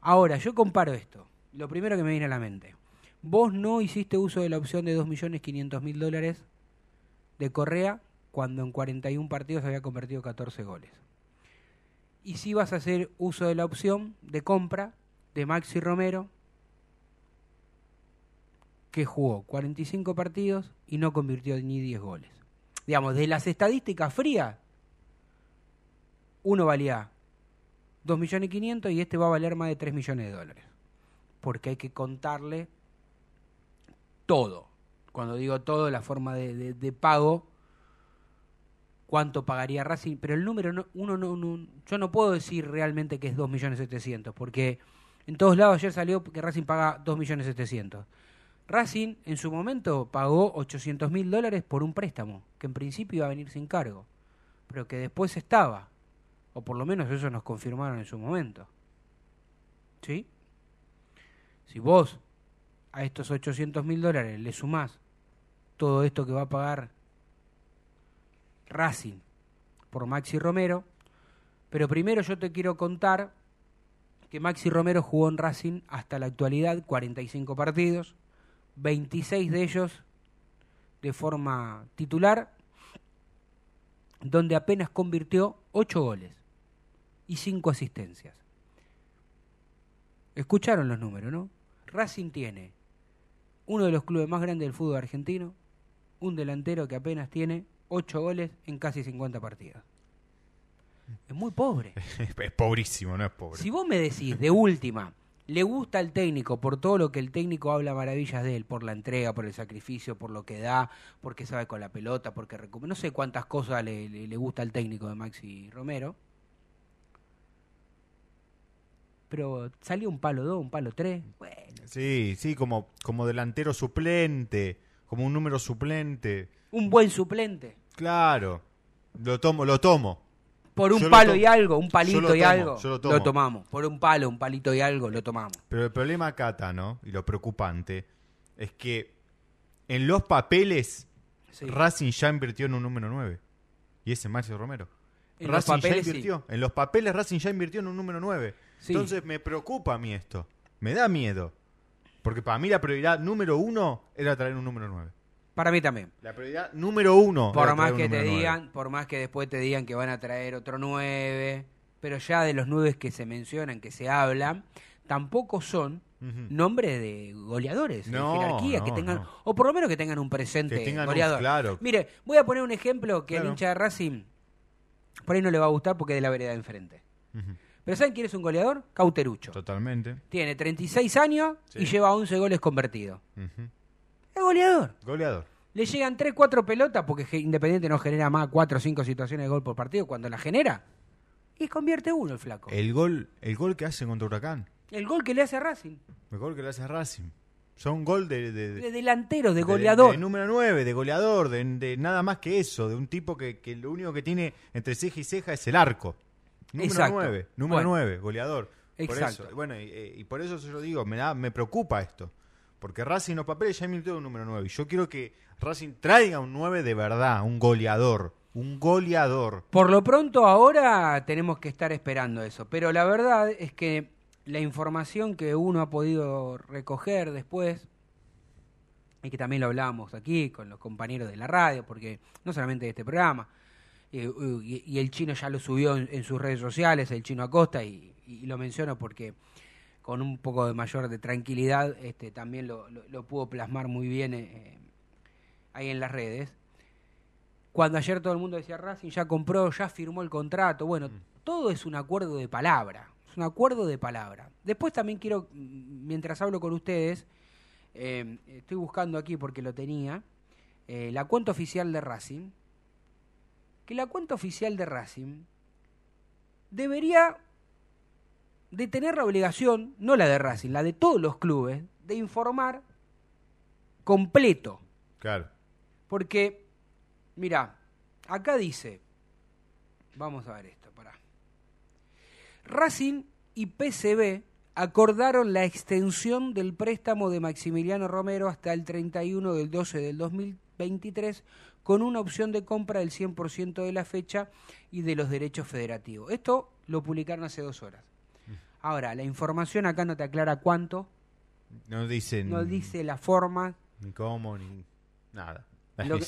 Ahora, yo comparo esto. Lo primero que me viene a la mente. Vos no hiciste uso de la opción de 2.500.000 dólares de Correa cuando en 41 partidos había convertido 14 goles. Y si vas a hacer uso de la opción de compra de Maxi Romero, que jugó 45 partidos y no convirtió ni 10 goles. Digamos, de las estadísticas frías, uno valía 2 millones y 500 y este va a valer más de 3 millones de dólares. Porque hay que contarle todo. Cuando digo todo, la forma de, pago, cuánto pagaría Racing, pero el número no, uno no, no- yo no puedo decir realmente que es 2 millones 700, porque en todos lados ayer salió que Racing paga 2 millones 700. Racing en su momento pagó 800 mil dólares por un préstamo, que en principio iba a venir sin cargo, pero que después estaba, o por lo menos eso nos confirmaron en su momento. ¿Sí? Si vos a estos 800 mil dólares le sumás todo esto que va a pagar Racing por Maxi Romero, pero primero yo te quiero contar que Maxi Romero jugó en Racing hasta la actualidad 45 partidos, 26 de ellos de forma titular, donde apenas convirtió 8 goles y 5 asistencias. Escucharon los números, ¿no? Racing tiene uno de los clubes más grandes del fútbol argentino, un delantero que apenas tiene 8 goles en casi 50 partidos. Es muy pobre. Es pobrísimo, no es pobre. Si vos me decís, de última, le gusta al técnico por todo lo que el técnico habla maravillas de él, por la entrega, por el sacrificio, por lo que da, porque sabe con la pelota, porque recupera, no sé cuántas cosas le, le- le gusta al técnico de Maxi Romero. Pero salió un palo 2, un palo 3. Bueno, Sí, sí, como, como delantero suplente, como un número suplente. un buen suplente. Claro, lo tomo, lo tomo. Por un Yo lo palo y algo, un palito lo y algo, yo lo tomo. tomamos. Por un palo, un palito y algo, lo tomamos. Pero el problema acá, Tano, y lo preocupante, es que en los papeles Sí. Racing ya invirtió en un número 9. Y ese es Marcio Romero. En Racing papeles, ya sí. invirtió. En los papeles Racing ya invirtió en un número 9. Sí. Entonces me preocupa a mí esto. Me da miedo. Porque para mí la prioridad número uno era traer un número 9. Para mí también. La prioridad número uno. Por más un que te nueve. digan, por más que después te digan que van a traer otro 9, pero ya de los 9 que se mencionan, que se hablan, tampoco son nombres de goleadores, No, de jerarquía, no, que tengan, no. o por lo menos que tengan un presente tengan un- goleador. claro. Mire, voy a poner un ejemplo que Claro. hincha de Racing por ahí no le va a gustar porque es de la vereda de enfrente. Pero ¿saben quién es un goleador? Cauterucho. Totalmente. Tiene 36 años Sí. y lleva 11 goles convertidos. Es goleador. Goleador. Le llegan 3, 4 pelotas porque Independiente no genera más 4 o 5 situaciones de gol por partido. Cuando la genera, y convierte uno el flaco. El, El gol, el gol que hace contra Huracán. gol que le hace a Racing. El gol que le hace a Racing. Son gol de, de- de- De delantero, de goleador. De, número 9, de goleador, de, de nada más que eso, de un tipo que, que lo único que tiene entre ceja y ceja es el arco. Número Exacto. 9, número Bueno. 9, goleador. Por Exacto. eso, bueno, y, eh, y por eso yo digo, me da, me preocupa esto. Porque Racing en los papeles ya emitió un número 9. Y yo quiero que Racing traiga un 9 de verdad, un goleador. Un goleador. Por lo pronto ahora tenemos que estar esperando eso, pero la verdad es que la información que uno ha podido recoger después, y que también lo hablamos aquí con los compañeros de la radio, porque no solamente de este programa, eh, y, y el chino ya lo subió en, en sus redes sociales, el chino Acosta, y, y lo menciono porque con un poco de mayor de tranquilidad este, también lo, lo, lo pudo plasmar muy bien eh, ahí en las redes. Cuando ayer todo el mundo decía Racing ya compró, ya firmó el contrato, bueno, todo es un acuerdo de palabra, es un acuerdo de palabra. Después también quiero, mm, mientras hablo con ustedes, eh, estoy buscando aquí porque lo tenía, eh, la cuenta oficial de Racing, que la cuenta oficial de Racing debería de tener la obligación, no la de Racing, la de todos los clubes, de informar completo. Claro. Porque, mira, acá dice, vamos a ver esto, pará. Racing y PCB acordaron la extensión del préstamo de Maximiliano Romero hasta el 31 del 12 del 2023 con una opción de compra del 100% de la fecha y de los derechos federativos. Esto lo publicaron hace dos horas. Ahora, la información acá no te aclara cuánto, No dicen. no dice la forma, Ni cómo, ni nada. Lo que-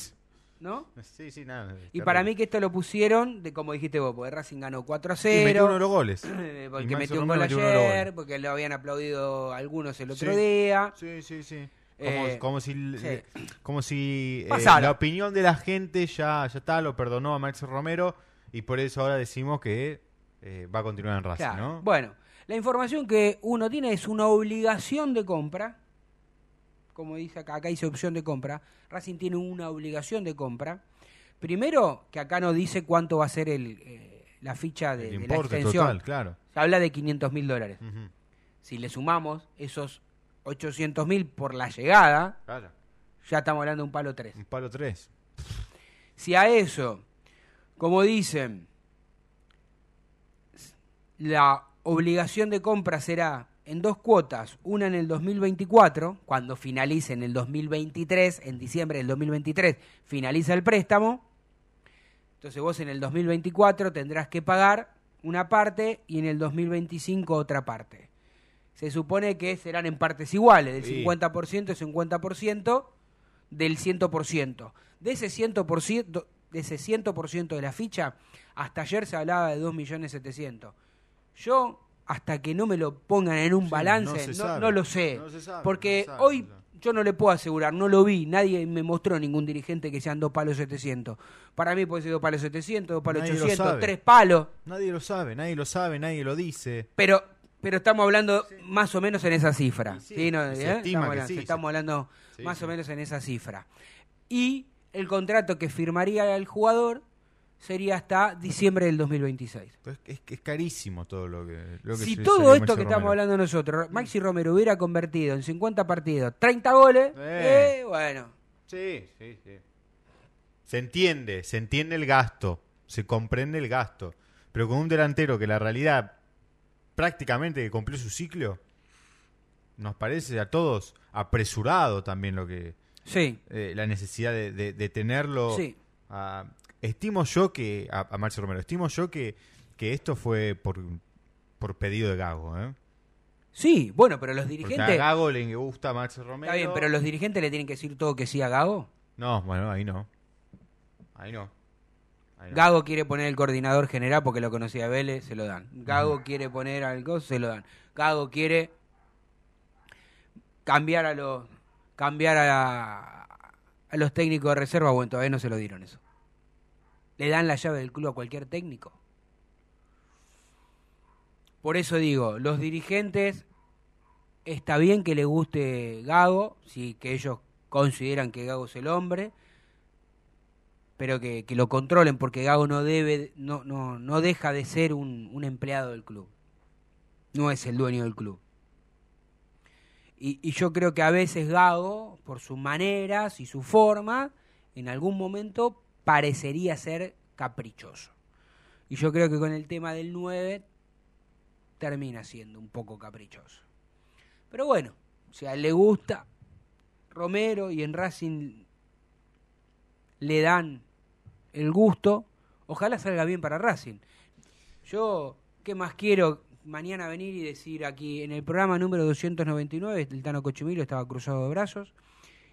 ¿no? Sí, sí, nada. Y para mí que esto lo pusieron, de como dijiste vos, porque Racing ganó 4 a Y metió 0. uno de los goles. porque metió un gol metió ayer, porque lo habían aplaudido algunos el otro Sí. día. Sí, sí, sí. Como, Eh, como si, sí. como si eh, la opinión de la gente ya, ya está, lo perdonó a Max Romero y por eso ahora decimos que eh, va a continuar en Racing, Claro. ¿no? Bueno, la información que uno tiene es una obligación de compra. Como dice acá, acá dice opción de compra. Racing tiene una obligación de compra. Primero, que acá no dice cuánto va a ser el, la ficha de, El de la extensión. total, claro. Se habla de 500 mil dólares. Si le sumamos esos 800 mil por la llegada, Claro. ya estamos hablando de un palo 3. Un palo 3. Si a eso, como dicen, la obligación de compra será en dos cuotas, una en el 2024, cuando finalice en el 2023, en diciembre del 2023 finaliza el préstamo, entonces vos en el 2024 tendrás que pagar una parte y en el 2025 otra parte. Se supone que serán en partes iguales, del Sí. 50% y 50% del 100%. De ese 100%, de ese 100% de la ficha, hasta ayer se hablaba de 2.700.000. Yo, hasta que no me lo pongan en un Sí, balance, no no, lo sé. No se sabe, porque sabe, hoy yo no le puedo asegurar, no lo vi, nadie me mostró ningún dirigente que sean dos palos 700. Para mí puede ser dos palos 700, dos palos Nadie lo 800, sabe. tres palos. Nadie lo sabe, nadie lo sabe, nadie lo dice. Pero, pero estamos hablando más o menos en esa cifra. Sí, ¿sí? estamos, que hablando, estamos más o menos en esa cifra. Y el contrato que firmaría el jugador sería hasta diciembre del 2026. Pues es, es carísimo todo lo que. Lo que Si se- todo esto Maxi que estamos Romero. hablando nosotros, Maxi Romero hubiera convertido en 50 partidos, 30 goles, Eh. eh, bueno, Sí, sí, sí. Se entiende, se entiende el gasto, se comprende el gasto. Pero con un delantero que la realidad prácticamente que cumplió su ciclo, nos parece a todos apresurado también lo que sí, eh, la necesidad de, de- de tenerlo. sí. a- estimo yo que, a, a Marcio Romero, estimo yo que, que esto fue por, por pedido de Gago. ¿eh? Sí, bueno, pero los Porque a dirigentes... Gago le gusta Marcio Romero. Está bien, pero los dirigentes le tienen que decir todo que sí a Gago. No, bueno, ahí no. Ahí no. Gago quiere poner el coordinador general porque lo conocía a Vélez, se lo dan. Gago quiere poner algo, se lo dan. Gago quiere cambiar a los cambiar a, a los técnicos de reserva, bueno, todavía no se lo dieron eso. Le dan la llave del club a cualquier técnico. Por eso digo, los dirigentes está bien que le guste Gago, si que ellos consideran que Gago es el hombre, pero que, que lo controlen porque Gago no debe no no no deja de ser un, un empleado del club. No es el dueño del club. Y, y yo creo que a veces Gago por sus maneras y su forma en algún momento parecería ser caprichoso. Y yo creo que con el tema del 9 termina siendo un poco caprichoso. Pero bueno si a le gusta Romero y en Racing le dan el gusto, ojalá salga bien para Racing. Yo, ¿qué más quiero? Mañana venir y decir aquí en el programa número 299, el Tano Cochimilo estaba cruzado de brazos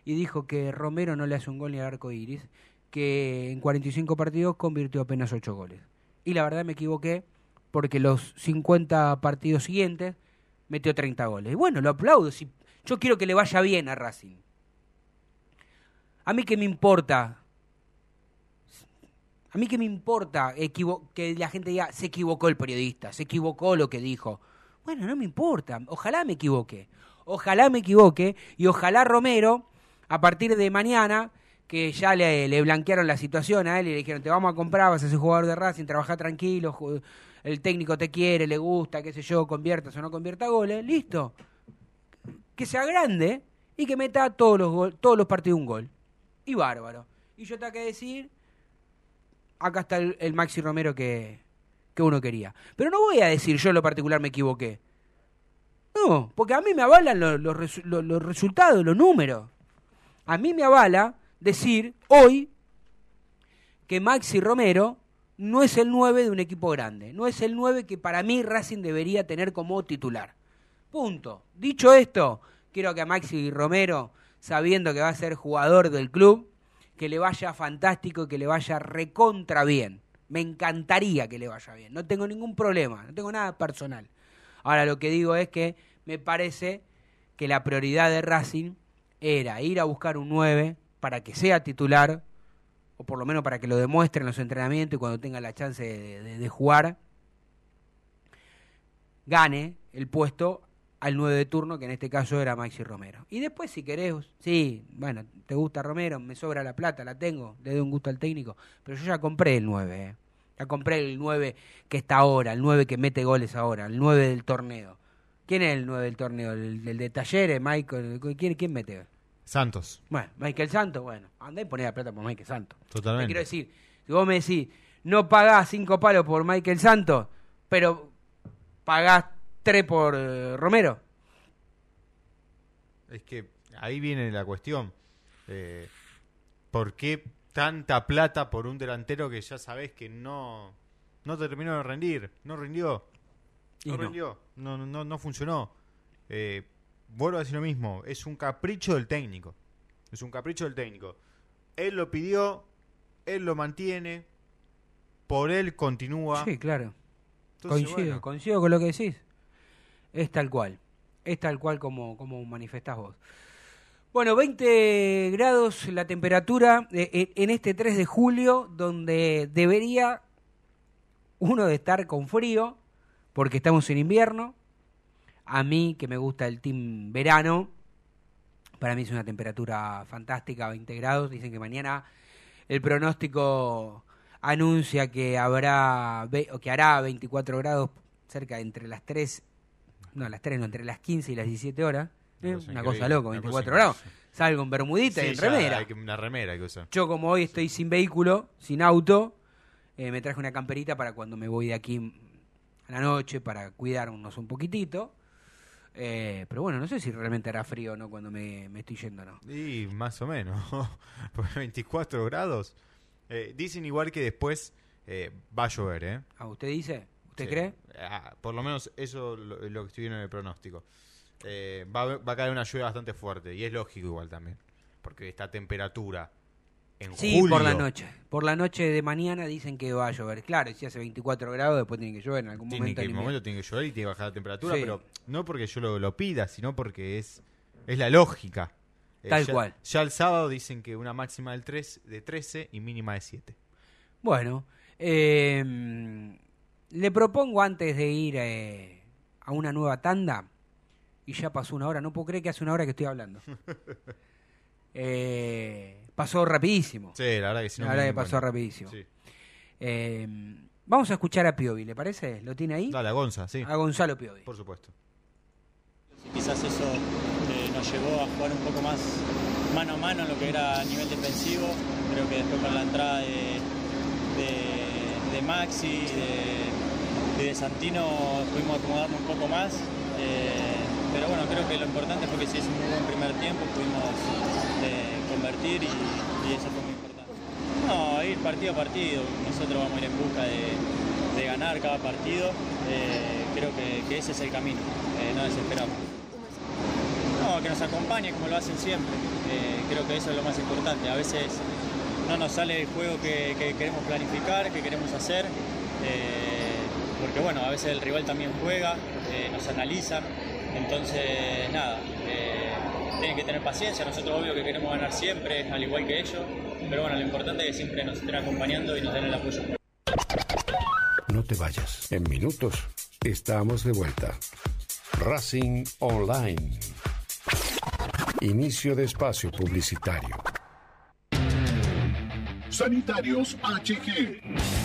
y dijo que Romero no le hace un gol ni al arco iris, que en 45 partidos convirtió apenas 8 goles. Y la verdad me equivoqué porque los 50 partidos siguientes metió 30 goles. Y bueno, lo aplaudo. Si, yo quiero que le vaya bien a Racing. A mí que me importa. A mí que me importa que la gente diga, se equivocó el periodista, se equivocó lo que dijo. Bueno, no me importa. Ojalá me equivoque. Ojalá me equivoque y ojalá Romero, a partir de mañana, que ya le, blanquearon la situación a él y le dijeron, te vamos a comprar, vas a ser jugador de Racing, trabaja tranquilo, el técnico te quiere, le gusta, qué sé yo, conviertas o no convierta goles, listo. Que sea grande y que meta todos los, todos los partidos un gol. Y bárbaro. Y yo tengo que decir, acá está el, Maxi Romero que, que uno quería. Pero no voy a decir yo en lo particular me equivoqué. No, porque a mí me avalan los, los, los resultados, los números. A mí me avala decir hoy que Maxi Romero no es el 9 de un equipo grande, no es el 9 que para mí Racing debería tener como titular. Punto. Dicho esto, quiero que a Maxi Romero, sabiendo que va a ser jugador del club, que le vaya fantástico y que le vaya recontra bien. Me encantaría que le vaya bien, no tengo ningún problema, no tengo nada personal. Ahora lo que digo es que me parece que la prioridad de Racing era ir a buscar un 9 para que sea titular o por lo menos para que lo demuestre en los entrenamientos y cuando tenga la chance de, jugar, gane el puesto al 9 de turno, que en este caso era Maxi Romero. Y después, si querés, sí, bueno, te gusta Romero, me sobra la plata, la tengo, le doy un gusto al técnico, pero yo ya compré el 9, eh. ya compré el 9 que está ahora, el 9 que mete goles ahora, el 9 del torneo. ¿Quién es el 9 del torneo? ¿El, de Talleres, Michael? ¿Quién, quién mete? Santos. Bueno, Michael Santos, bueno, andá y poné la plata por Michael Santos. Totalmente. quiero decir, si vos me decís, no pagás cinco palos por Michael Santos, pero pagás tres por eh, Romero. Es que ahí viene la cuestión. Eh, ¿Por qué tanta plata por un delantero que ya sabés que no, no terminó de rendir? No rindió. No, rindió. No, no, no funcionó. Eh, vuelvo a decir lo mismo, es un capricho del técnico. Es un capricho del técnico. Él lo pidió, él lo mantiene, por él continúa. Sí, claro. coincido, coincido con lo que decís. Es tal cual. Es tal cual como, como manifestás vos. Bueno, 20 grados la temperatura eh, eh, en este 3 de julio, donde debería uno de estar con frío, porque estamos en invierno, a mí, que me gusta el team verano, para mí es una temperatura fantástica, 20 grados. Dicen que mañana el pronóstico anuncia que habrá que hará 24 grados cerca entre las 3, no, las 3, no, entre las 15 y las 17 horas. ¿eh? Una cosa loca, 24 grados. Salgo en bermudita y en remera. una remera que Yo como hoy estoy sin vehículo, sin auto, eh, me traje una camperita para cuando me voy de aquí a la noche para cuidarnos un poquitito. Eh, pero bueno, no sé si realmente hará frío o no cuando me, estoy yendo, ¿no? Y más o menos. Por 24 grados. Eh, dicen igual que después eh, va a llover, ¿eh? ¿A usted dice? ¿Usted cree? Ah, por lo menos eso es lo, que estoy viendo en el pronóstico. va, va a caer una lluvia bastante fuerte. Y es lógico igual también. Porque esta temperatura sí, por la noche. Por la noche de mañana dicen que va a llover. Claro, si hace 24 grados, después tiene que llover en algún momento. En algún momento tiene que llover y tiene que bajar la temperatura, pero no porque yo lo, pida, sino porque es, es la lógica. Eh, Tal cual. Ya el sábado dicen que una máxima del 3, de 13 y mínima de 7. Bueno, eh, le propongo antes de ir eh, a una nueva tanda, y ya pasó una hora, no puedo creer que hace una hora que estoy hablando. eh, pasó rapidísimo. Sí, la verdad que sí. la verdad que pasó rapidísimo. Eh, vamos a escuchar a Piovi, ¿le parece? ¿Lo tiene ahí? Dale, a Gonza, sí. A Gonzalo Piovi. Por supuesto. Quizás eso eh, nos llevó a jugar un poco más mano a mano en lo que era a nivel defensivo. Creo que después con la entrada de, de, Maxi de, de, Santino pudimos acomodarnos un poco más. Eh, pero bueno, creo que lo importante fue que se hizo un buen primer tiempo, pudimos eh, convertir y, eso fue muy importante. No, ir partido a partido, nosotros vamos a ir en busca de, ganar cada partido, eh, creo que, ese es el camino, no desesperamos. No, que nos acompañe como lo hacen siempre. Creo que eso es lo más importante. A veces no nos sale el juego que, que queremos planificar, que queremos hacer, porque bueno, a veces el rival también juega, eh, nos analizan, entonces nada, eh, tienen que tener paciencia, nosotros obvio que queremos ganar siempre, al igual que ellos, pero bueno, lo importante es que siempre nos estén acompañando y nos den el apoyo. No te vayas. En minutos estamos de vuelta. Racing Online. Inicio de espacio publicitario. Sanitarios HG.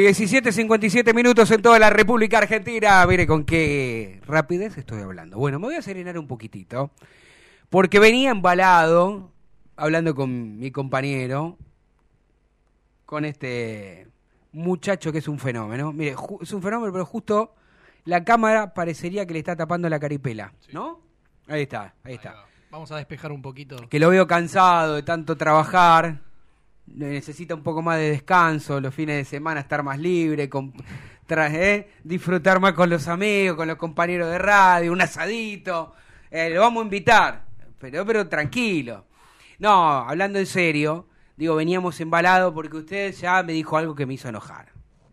17.57 minutos en toda la República Argentina. Mire con qué rapidez estoy hablando. Bueno, me voy a serenar un poquitito. Porque venía embalado, hablando con mi compañero, con este muchacho que es un fenómeno. Mire, es un fenómeno, pero justo la cámara parecería que le está tapando la caripela, ¿no? Ahí está, ahí está. Vamos a despejar un poquito. Que lo veo cansado de tanto trabajar, necesita un poco más de descanso, los fines de semana estar más libre, con, ¿eh? disfrutar más con los amigos, con los compañeros de radio, un asadito. Eh, lo vamos a invitar, pero, pero tranquilo. No, hablando en serio, digo, veníamos embalados porque usted ya me dijo algo que me hizo enojar.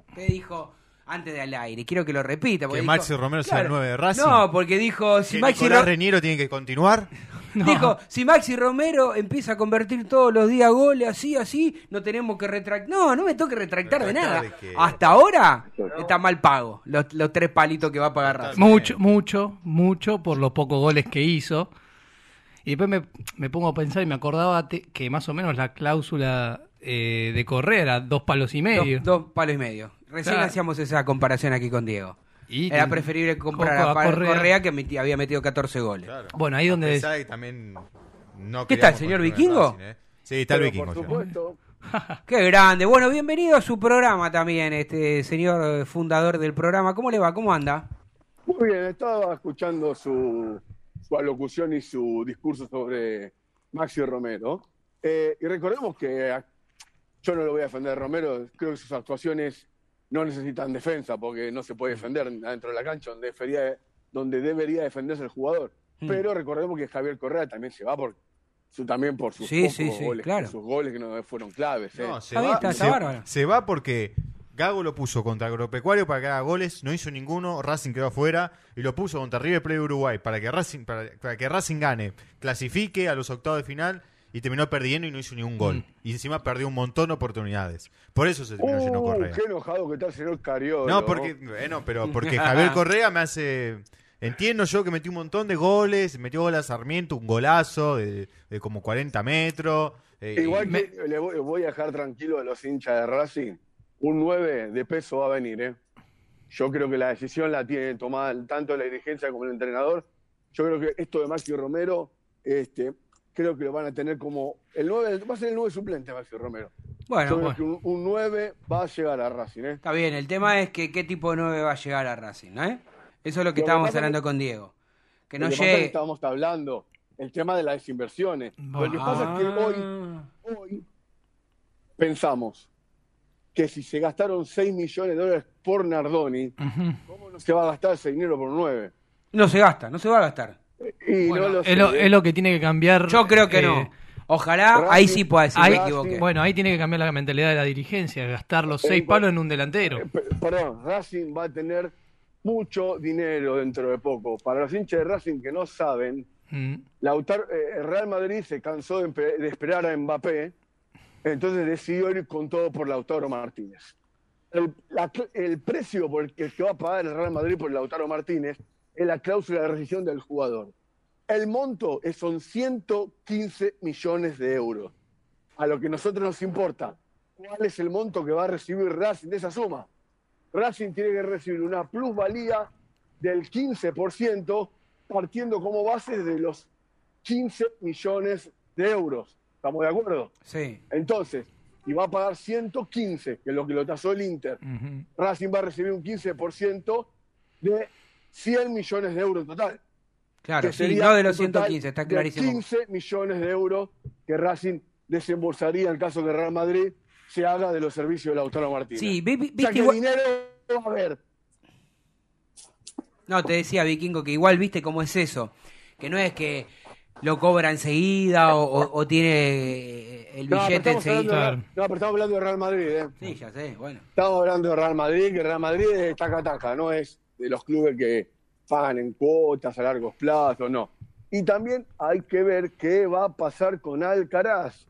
Usted dijo antes del aire, quiero que lo repita. porque Que dijo- Maxi Romero sea el 9 de Racing. No, porque dijo, si ¿Que Maxi Nicolás Ro- tiene que continuar? Dijo, si Maxi Romero empieza a convertir todos los días goles así, así, no tenemos que retractar. No, no me toque retractar de nada. ¿Retractar de qué? Hasta ahora está mal pago los, los tres palitos que va a pagar Racing. Mucho, mucho, mucho por los pocos goles que hizo. Y después me, me pongo a pensar y me acordaba te- que más o menos la cláusula eh, de Correa era dos palos y medio. Dos, dos palos y medio. Recién Claro. hacíamos esa comparación aquí con Diego. Y Era preferible comprar a, Correa. Correa. que meti- había metido 14 goles. Claro. Bueno, ahí A donde- que también no ¿Qué tal, queríamos señor Vikingo? Racing, ¿eh? Sí, está el vikingo. Por supuesto. Qué grande. Bueno, bienvenido a su programa también, este señor fundador del programa. ¿Cómo le va? ¿Cómo anda? Muy bien, estaba escuchando su, su alocución y su discurso sobre Maxi Romero. Eh, y recordemos que yo no lo voy a defender a Romero, creo que sus actuaciones no necesitan defensa porque no se puede defender dentro de la cancha donde debería, donde debería defenderse el jugador. Mm. Pero recordemos que Javier Correa también se va por su, también por sus Sí, pocos sí, sí, goles, claro. sus goles que no fueron claves. ¿eh? No, se va, está- está se- va porque Gago lo puso contra Agropecuario para que haga goles, no hizo ninguno, Racing quedó afuera y lo puso contra River Plate Uruguay para que Racing para, para que Racing gane, clasifique a los octavos de final y terminó perdiendo y no hizo ni un gol. Y encima perdió un montón de oportunidades. Por eso se terminó Uh, Correa. qué enojado que está el señor Cariolo. No, porque bueno, pero porque Javier Correa me hace entiendo yo que metió un montón de goles, metió gol a Sarmiento, un golazo de, de como 40 metros. eh, Igual que le voy, voy a dejar tranquilo a los hinchas de Racing. Un 9 de peso va a venir, ¿eh? Yo creo que la decisión la tiene tomada tanto la dirigencia como el entrenador. Yo creo que esto de Maxi Romero, este, creo que lo van a tener como. El 9, va a ser el 9 suplente Maxi Romero. Bueno, Yo creo bueno. que un, un 9 va a llegar a Racing, ¿eh? Está bien, el tema es que qué tipo de 9 va a llegar a Racing, ¿no? ¿eh? Eso es lo que Lo estábamos hablando que- con Diego. Que no Lo que llegue. estábamos hablando el tema de las desinversiones. Lo que pasa es que hoy, Ah. hoy pensamos que si se gastaron 6 millones de dólares por Nardoni. ¿cómo no se va a gastar ese dinero por 9? No se gasta, no se va a gastar. Y Bueno, no lo sé, es, lo, ¿eh? es lo que tiene que cambiar. Yo creo que eh, no. Ojalá, Racing- ahí sí pueda decir ahí- me equivoqué. Bueno, ahí tiene que cambiar la mentalidad de la dirigencia, gastar los Eh, seis palos en un delantero. Eh, pe- Perdón, Racing va a tener mucho dinero dentro de poco. Para los hinchas de Racing que no saben, Mm. Lautaro, eh, el Real Madrid se cansó de, esperar a Mbappé, entonces decidió ir con todo por Lautaro Martínez. El, la el precio por el que, el que va a pagar el Real Madrid por Lautaro Martínez es la cláusula de rescisión del jugador. El monto es- son 115 millones de euros. A lo que a nosotros nos importa, ¿cuál es el monto que va a recibir Racing de esa suma? Racing tiene que recibir una plusvalía del 15%, partiendo como base de los 15 millones de euros. ¿Estamos de acuerdo? Sí. Entonces, y va a pagar 115, que es lo que lo tasó el Inter. Racing va a recibir un 15% de 100 millones de euros en total. Claro, sí, no de los un total 115, está clarísimo. 15 millones de euros que Racing desembolsaría en caso que Real Madrid se haga de los servicios de Lautaro Martínez. Sí, vi- vi- o sea viste que igual- dinero va a haber. No, te decía Vikingo que igual viste cómo es eso. Que no es que lo cobra enseguida o, o- o tiene eh, el billete enseguida. de, no, pero estamos hablando de Real Madrid, ¿eh? Sí, ya sé, bueno. Estamos hablando de Real Madrid, que Real Madrid es taca-taca, no es de los clubes que pagan en cuotas a largos plazos, no. Y también hay que ver qué va a pasar con Alcaraz,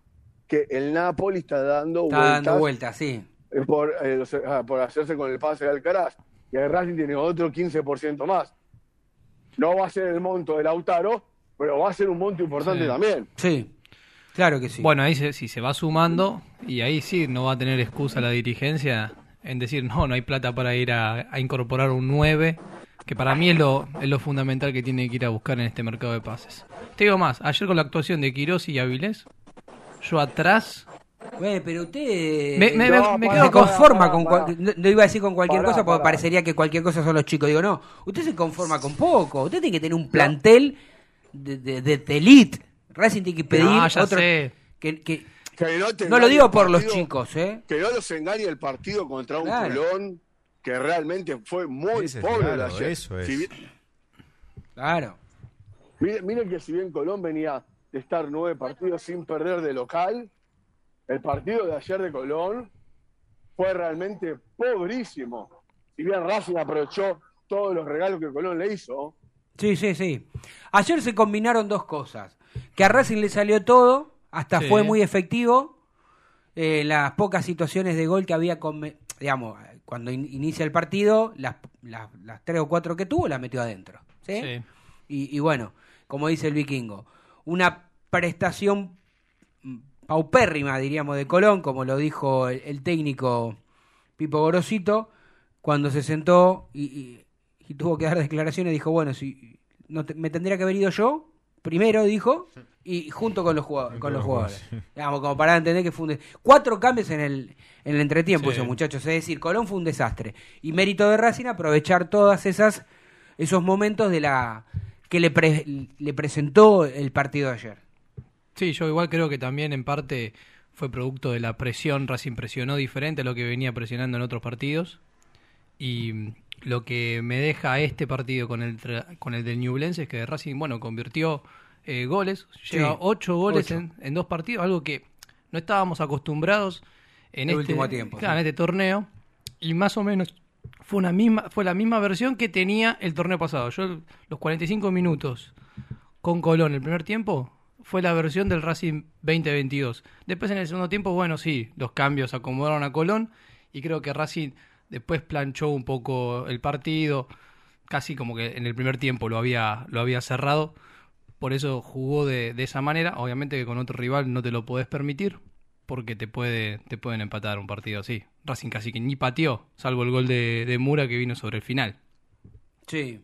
que el Napoli está dando Está vueltas dando vueltas, sí. eh, por, eh, los- ah, por hacerse con el pase de Alcaraz. Y el Racing tiene otro 15% más. No va a ser el monto de Lautaro, pero va a ser un monto importante Sí. también. Sí, claro que sí. Bueno, ahí se, si se va sumando, y ahí sí no va a tener excusa la dirigencia en decir, no, no hay plata para ir a, a incorporar un 9, que para mí es lo, es lo fundamental que tiene que ir a buscar en este mercado de pases. Te digo más, ayer con la actuación de Quirós y Avilés, yo atrás... Güey, pero usted Me- me- no, me- me se quedo- conforma con no, no iba a decir con cualquier cosa porque parecería que cualquier cosa son los chicos. Digo, no, usted se conforma con poco. Usted tiene que tener un plantel de, de, de- de elite. Racing tiene que pedir No, ya otro sé. que, que- Que no, te no lo digo por los chicos, ¿eh? Que no los engañe el partido contra un Claro. Colón que realmente fue muy Ese es pobre. claro, de ayer. eso es. Si bien- Claro. Miren, miren que si bien Colón venía de estar nueve partidos sin perder de local, el partido de ayer de Colón fue realmente pobrísimo. Si bien Racing aprovechó todos los regalos que Colón le hizo, Sí, sí, sí. Ayer se combinaron dos cosas. Que a Racing le salió todo, hasta Sí. fue muy efectivo. Eh, las pocas situaciones de gol que había, digamos, cuando in- inicia el partido, las, las, las tres o cuatro que tuvo las metió adentro. ¿sí? Sí. Y, y bueno, como dice el vikingo, una prestación paupérrima, diríamos, de Colón, como lo dijo el, el técnico Pipo Gorosito, cuando se sentó y, y- y tuvo que dar declaraciones, dijo, bueno, si no te- me tendría que haber ido yo, primero dijo, y junto con los jugadores. Con los jugadores. Digamos, como para entender que fue un... Cuatro cambios en el, en el entretiempo, Sí. esos muchachos. Es decir, Colón fue un desastre. Y mérito de Racing aprovechar todas esas esos momentos de la que le, pre- le presentó el partido de ayer. Sí, yo igual creo que también en parte fue producto de la presión, Racing presionó diferente a lo que venía presionando en otros partidos y lo que me deja este partido con el tra- con el del Ñublense es que Racing, bueno, convirtió eh, goles, llega a ocho goles ocho. En, en dos partidos, algo que no estábamos acostumbrados en El este último tiempo, claro, sí. en este torneo y más o menos fue una misma fue la misma versión que tenía el torneo pasado. Yo los 45 minutos con Colón el primer tiempo fue la versión del Racing 2022. Después en el segundo tiempo, bueno, sí, los cambios acomodaron a Colón y creo que Racing después planchó un poco el partido, casi como que en el primer tiempo lo había, lo había cerrado, por eso jugó de, de esa manera. Obviamente que con otro rival no te lo podés permitir, porque te, puede, te pueden empatar un partido así. Racing casi que ni pateó, salvo el gol de, de Mura que vino sobre el final. Sí.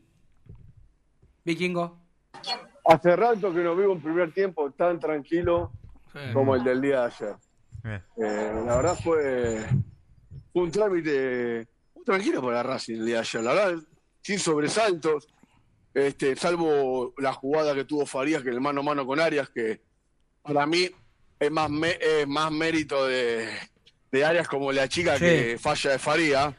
Vikingo. hace rato que no vivo un primer tiempo tan tranquilo Sí. como el del día de ayer. Eh, la verdad fue, fue un trámite muy tranquilo para Racing el día de ayer. La verdad, sin sobresaltos, este, salvo la jugada que tuvo Farías que el mano a mano con Arias, que para mí es más, me- es más mérito de, de Arias como la chica Sí. que falla de Faría.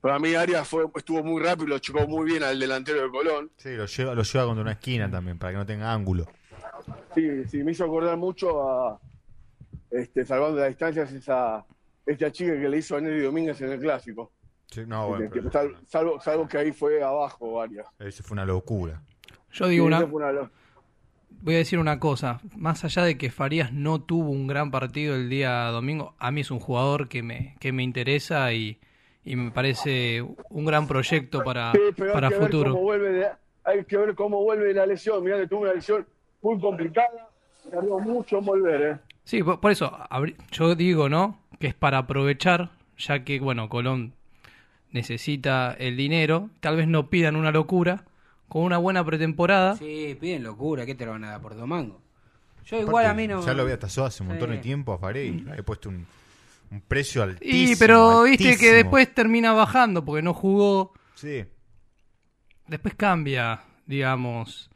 Para mí Arias fue, estuvo muy rápido, lo chocó muy bien al delantero de Colón. sí, lo lleva, lo lleva contra una esquina también, para que no tenga ángulo. Sí, sí, me hizo acordar mucho a, este, salvando las distancias, esa, esta chica que le hizo a Nelly Domínguez en el clásico. Sí, no, bueno, Que- que pero sal- salvo, salvo que ahí fue abajo Arias. eso fue una locura. Yo digo una, una lo- voy a decir una cosa, más allá de que Farías no tuvo un gran partido el día domingo, a mí es un jugador que me, que me interesa y, y me parece un gran proyecto para, Sí, pero para hay que ver futuro. cómo vuelve de- hay que ver cómo vuelve la lesión. Mirá que tuvo una lesión muy complicada, tardó mucho en volver, ¿eh? Sí, por, por eso, yo digo, ¿no? Que es para aprovechar, ya que, bueno, Colón necesita el dinero, tal vez no pidan una locura, con una buena pretemporada. Sí, piden locura, ¿qué te lo van a dar por dos mangos? Yo igual a mí no... Ya lo había tasado hace un montón Sí. de tiempo a Farey. Le había puesto un, un precio altísimo. Y, pero viste que después termina bajando porque no jugó. Sí. Después cambia, digamos,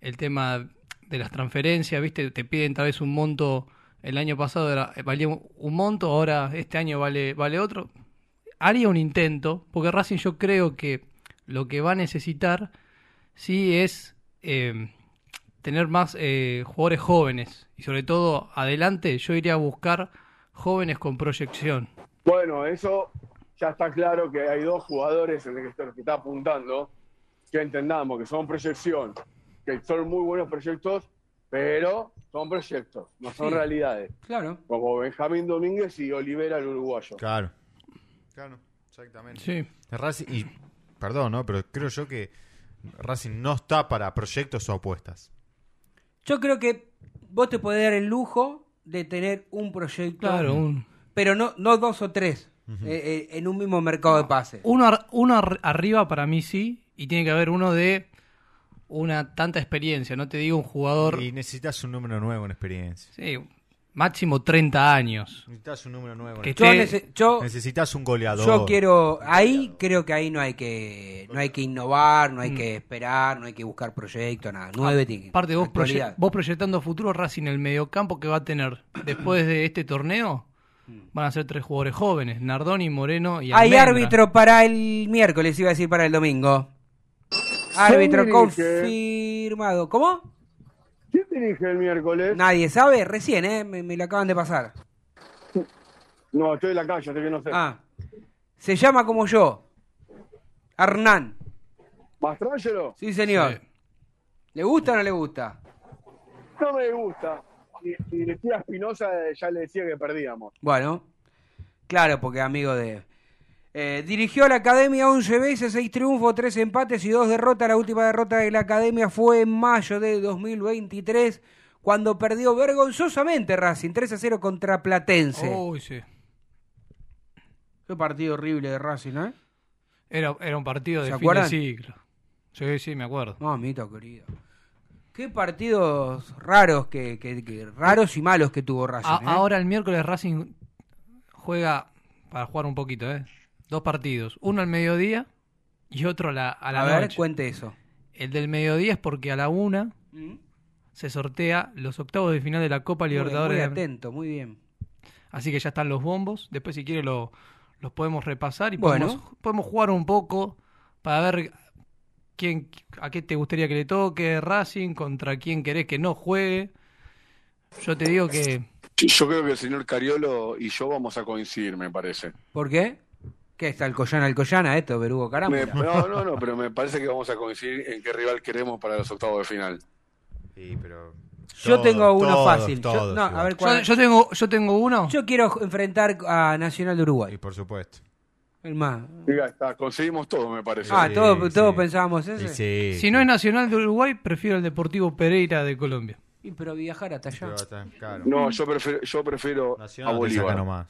el tema de las transferencias, ¿viste? Te piden tal vez un monto, el año pasado era, valía un monto, ahora este año vale, vale otro. Haría un intento, porque Racing yo creo que lo que va a necesitar sí es eh, tener más eh, jugadores jóvenes y sobre todo adelante yo iría a buscar jóvenes con proyección. Bueno, eso ya está claro que hay dos jugadores en el que está apuntando, que entendamos que son proyección, que son muy buenos proyectos, pero son proyectos, no son Sí. realidades. Claro. Como Benjamín Domínguez y Olivera el uruguayo. Claro. Claro, exactamente. Sí. Racing, y perdón, ¿no? Pero creo yo que Racing no está para proyectos o apuestas. Yo creo que vos te podés dar el lujo de tener un proyecto, Claro, un- pero no, no dos o tres. eh, eh, en un mismo mercado de pases. Uno, ar- uno ar- arriba para mí sí, y tiene que haber uno de una tanta experiencia. No te digo un jugador, Y necesitas un número nuevo en experiencia. sí, máximo 30 años. Necesitas un número nuevo. en Que Yo, esté- nece- yo, Necesitas un goleador. yo quiero, ahí creo que ahí no hay que, no hay que innovar, no hay que esperar, no hay que buscar proyectos, nada. Nueve tickets. Aparte, vos, proye- vos proyectando futuro Racing, el mediocampo que va a tener después de este torneo, van a ser tres jugadores jóvenes, Nardoni, Moreno y Hay Almendra. árbitro para el miércoles, iba a decir para el domingo. Árbitro confirmado. ¿Cómo? ¿Quién dirige el miércoles? Nadie sabe, recién, ¿eh? Me, me lo acaban de pasar. No, estoy en la calle, así que no sé. Ah. Se llama como yo. Hernán. ¿Mastrangelo? Sí, señor. Sí. ¿Le gusta o no le gusta? No me gusta. Y, y decía Espinosa, ya le decía que perdíamos. Bueno, claro, porque amigo de... Eh, dirigió a la Academia 11 veces, 6 triunfos, 3 empates y 2 derrotas. La última derrota de la Academia fue en mayo de 2023, cuando perdió vergonzosamente Racing 3 a 0 contra Platense. Uy, sí. Qué partido horrible de Racing, ¿eh? Era, era un partido de ¿Se fin de ciclo. Sí, sí, me acuerdo. Mamita querida. Qué partidos raros que, que- que- raros y malos que tuvo Racing. A- ¿eh? Ahora el miércoles Racing juega, para jugar un poquito, ¿eh? Dos partidos. Uno al mediodía y otro a la, a la a ver, noche. cuente eso. El del mediodía es porque a la una se sortea los octavos de final de la Copa Libertadores. muy atento, muy bien. Así que ya están los bombos. Después, si quiere, lo- los podemos repasar y Bueno. podemos, podemos jugar un poco para ver quién, a qué te gustaría que le toque Racing, contra quién querés que no juegue. Yo te digo que Yo creo que el señor Cariolo y yo vamos a coincidir, me parece. ¿Por qué? ¿Qué está Alcoyana, Alcoyana esto, Berugo Caramba? No, no, no, pero me parece que vamos a coincidir en qué rival queremos para los octavos de final. Sí, pero. Yo todos, tengo uno todos, fácil. Yo- no, a ver yo, cuál. yo tengo yo tengo uno. Yo quiero enfrentar a Nacional de Y Uruguay. por supuesto. El más. Diga, está, conseguimos todo, me parece. Ah, Sí, todos, sí. pensábamos Y ese. sí, si sí. no es Nacional de Uruguay, prefiero el Deportivo Pereira de Colombia. Y pero viajar hasta allá. Pero. No, yo prefiero, yo prefiero Nacional a te saca Bolívar. nomás.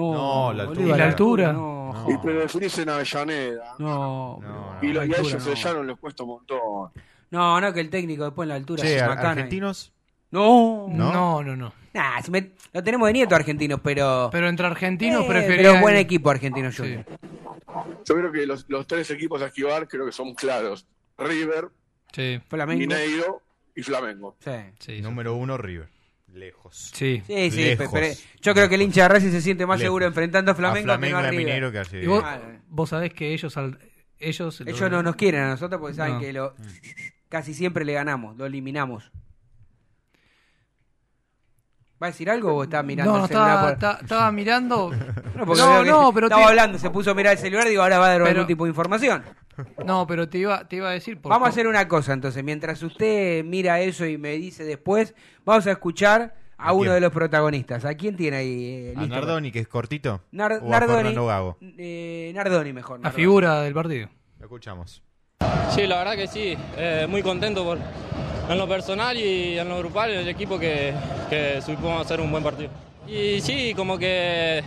No, No, la Bolívar, ¿Y la altura? No, No. Y pero definís en Avellaneda. no, No, no. y, lo- y a altura ellos no. allá no les cuesta un montón. no, no, que el técnico después en la altura Che, se macana argentinos. No, ¿No? No, no, no. Nah, si me- lo tenemos de nieto argentinos, pero. Pero entre argentinos Eh, pero buen equipo argentino, Sí. Junior. Yo creo que los, los tres equipos a esquivar creo que son claros. River, Sí, Flamengo. Mineiro y Flamengo. Sí. sí, sí. Número uno, River. Lejos. Sí. Sí, sí, Lejos. pe- pero yo creo que el hincha de Racing se siente más Lejos. seguro enfrentando a Flamengo, a Flamengo que no a. Minero que. Y vos, Ah, vos sabés que ellos al- ellos, Ellos no nos quieren a nosotros porque saben No. que lo, casi siempre le ganamos, lo eliminamos. ¿Va a decir algo o está mirando No, no, el celular? estaba, por- estaba- estaba mirando. No, no, pero estaba te- hablando, se puso a mirar el celular y digo, ahora va a dar Pero- algún tipo de información. No, pero te iba, te iba a decir. por Vamos a hacer una cosa entonces, mientras usted mira eso y me dice después, vamos a escuchar a, ¿A uno quién? de los protagonistas. ¿A quién tiene ahí? eh, A? Nardoni, que es cortito. Nar- o a Nardoni. Fernando Gago. Eh, Nardoni mejor. La figura del partido. Lo escuchamos. Sí, la verdad que sí, eh, muy contento por, en lo personal y en lo grupal, el equipo que, que supimos hacer un buen partido. Y sí, como que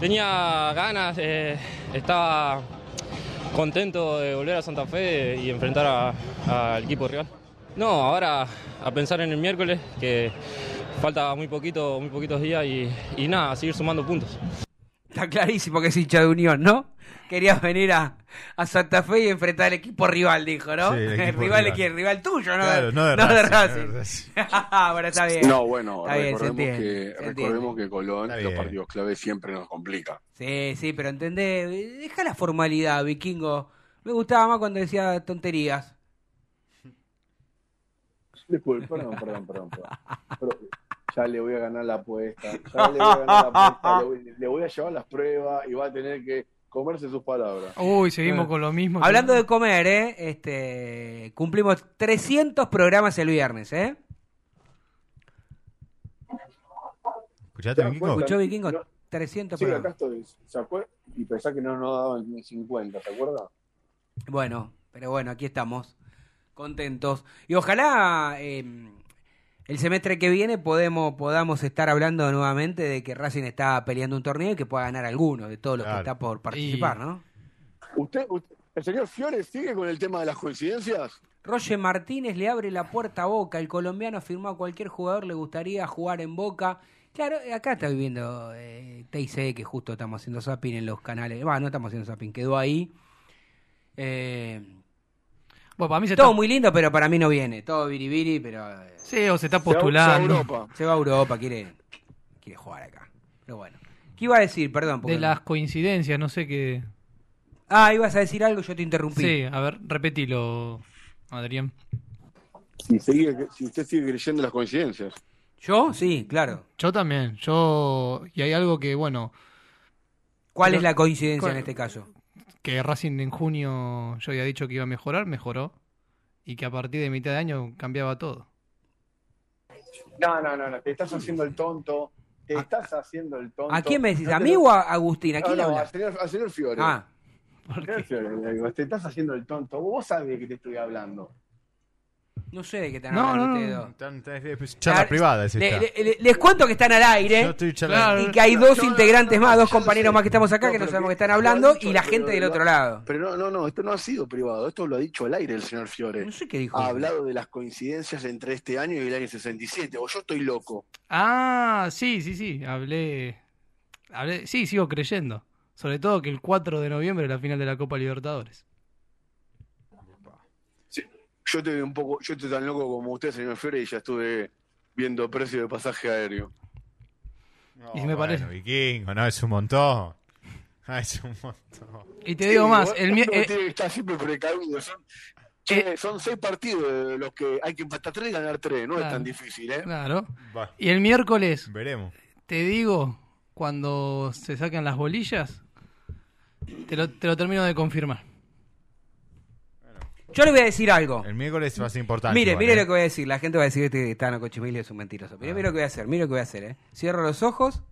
tenía ganas, eh, estaba contento de volver a Santa Fe y enfrentar al equipo rival. No, ahora a pensar en el miércoles, que falta muy poquito, muy poquitos días y, y nada, a seguir sumando puntos. Está clarísimo que es hincha de Unión, ¿no? Querías venir a, a Santa Fe y enfrentar al equipo rival, dijo, ¿no? Sí, el equipo rival de rival. quién, rival tuyo, ¿no? Claro, no de no de Racing, Racing. no de Racing. bueno, está bien. No, bueno, Está bien, se recordemos, entiende, que, recordemos que Colón los partidos clave siempre nos complica. Sí, sí, pero entendé. Deja la formalidad, vikingo. Me gustaba más cuando decía tonterías. Disculpe, perdón, perdón, perdón. perdón. Pero ya le voy a ganar la apuesta. Ya le voy a ganar la apuesta. Le voy, le voy a llevar las pruebas y va a tener que comerse sus palabras. Uy, seguimos con lo mismo. Hablando de comer, ¿eh? Este, cumplimos 300 programas el viernes, ¿eh? ¿Escuchaste, Vikingo? bueno. ¿Escuchó Vikingo? No. 300 Sí, acá programas. estoy. ¿Se acuerda? Y pensá que no nos daban ni 50, ¿se acuerda? Bueno, pero bueno, aquí estamos. Contentos. Y ojalá eh, el semestre que viene podemos podamos estar hablando nuevamente de que Racing está peleando un torneo y que pueda ganar alguno de todos los que está por participar, Y- ¿no? ¿Usted, usted- el señor Fiore sigue con el tema de las coincidencias? Roger Martínez le abre la puerta a Boca. El colombiano afirmó a cualquier jugador le gustaría jugar en Boca. Claro, acá está viviendo eh, TIC, que justo estamos haciendo zapping en los canales. Va, no estamos haciendo zapping, quedó ahí. Eh, Bueno, para mí se todo está, muy lindo, pero para mí no viene. Todo biribiri, pero eh, sí, o se está va- se va a postulando. Europa. se va a Europa, quiere, quiere jugar acá. Pero bueno. ¿Qué iba a decir? Perdón. porque- De las coincidencias, no sé qué. Ah, ibas a decir algo, yo te interrumpí. Sí, a ver, repetilo, Adrián. Si, sigue- si usted sigue creyendo en las coincidencias. ¿Yo? Sí, claro. Yo también, yo... Y hay algo que, bueno, ¿Cuál Pero- es la coincidencia ¿cuál- en este caso? Que Racing en junio yo había dicho que iba a mejorar, mejoró. Y que a partir de mitad de año cambiaba todo. No, no, no, no, te estás haciendo el tonto. Te estás haciendo el tonto. ¿A quién me decís? No ¿A mí o a Agustín? ¿A No, quién no, hablas? al señor, al señor Fiore. Ah, Señor Fiore, le digo, te estás haciendo el tonto. Vos sabés de qué te estoy hablando. No sé de qué están No, hablando no, ustedes no. dos. Tan- tan- es Charla Claro, privada es le- esta. le- le- les cuento que están al aire Yo estoy charlando. y que hay dos integrantes más, dos compañeros sé. más que estamos acá No, que no sabemos que- están hablando dicho, y la gente del otro lado. Pero no, no, no, esto no ha sido privado, esto lo ha dicho al aire el señor Fiore. No sé qué dijo. Ha hablado de las coincidencias entre este año y el año 67, o yo estoy loco. Ah, sí, sí, sí, hablé... hablé sí, sigo creyendo. Sobre todo que el 4 de noviembre es la final de la Copa Libertadores. Yo estoy un poco, yo estoy tan loco como usted, señor Fiore, y ya estuve viendo precio de pasaje aéreo. No, Y si me bueno, parece- Vikingo, no, es un montón. Ah, es un montón. Y te digo más, el, mi- eh, estar siempre precavido. Son, che, son seis partidos los que hay que empatar tres y ganar tres, no es tan difícil, ¿eh? claro. Va, Y el miércoles, veremos. te digo, cuando se sacan las bolillas, te lo, te lo termino de confirmar. Yo le voy a decir algo. El miércoles va a ser importante. Mire, igual, mire ¿eh? lo que voy a decir. La gente va a decir que este Tano Cochimilio es un mentiroso. Pero mire lo que voy a hacer, mire lo que voy a hacer, ¿eh? Cierro los ojos,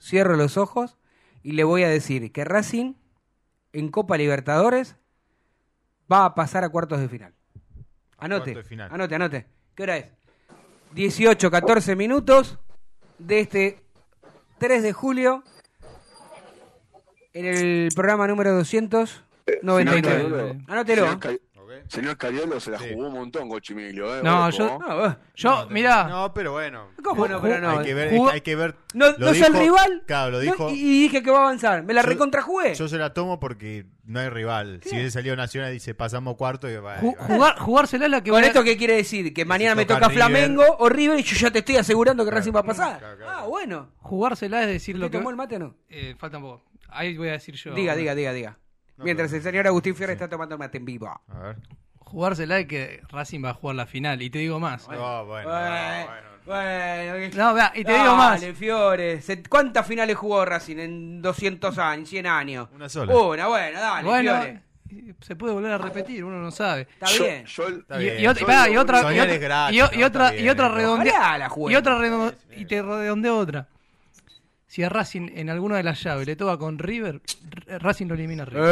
cierro los ojos y le voy a decir que Racing en Copa Libertadores va a pasar a cuartos de final. Anote, Cuartos de final. anote, anote. ¿Qué hora es? 18, 14 minutos de este 3 de julio en el programa número 299. Cariolo. Anótelo. Señor, Cariolo se la Sí. jugó un montón, Cochimilio, ¿eh? No, Ojo. yo- No, eh, Yo, mirá, No, pero bueno. ¿Cómo no? Pero no. hay, que ver, jugó- hay que ver. No, lo no es el rival. Claro, lo No, dijo. y, y dije que va a avanzar. Me la Yo- recontrajugué. Yo se la tomo porque no hay rival. Si hubiese salido Nacional dice pasamos cuarto y va, ju- jugar, jugársela es la que ¿Con a- esto qué quiere decir? Que mañana me toca toca River. Flamengo o River y yo ya te estoy asegurando que Claro. Racing va a pasar. Claro, claro. Ah, bueno. jugársela es decir lo ¿Usted que tomó el mate o no? Eh, falta un poco. Ahí voy a decir yo. Diga, diga, diga, diga. No, Mientras el señor Agustín Fierre está tomando mate en vivo. A ver. Jugársela es que Racing va a jugar la final. Y te digo más. No, bueno, Bueno, no, bueno. No, vea, y te digo más. Dale, Fiore. ¿Cuántas finales jugó Racing en 200 años, 100 años? Una sola. Una, bueno, dale, Bueno, Fiore. se puede volver a repetir, uno no sabe. Está bien. Y, otra, y otra, gratis, y, otra, y te redondeo otra. Si a Racing en alguna de las llaves le toca con River, Racing lo elimina a River.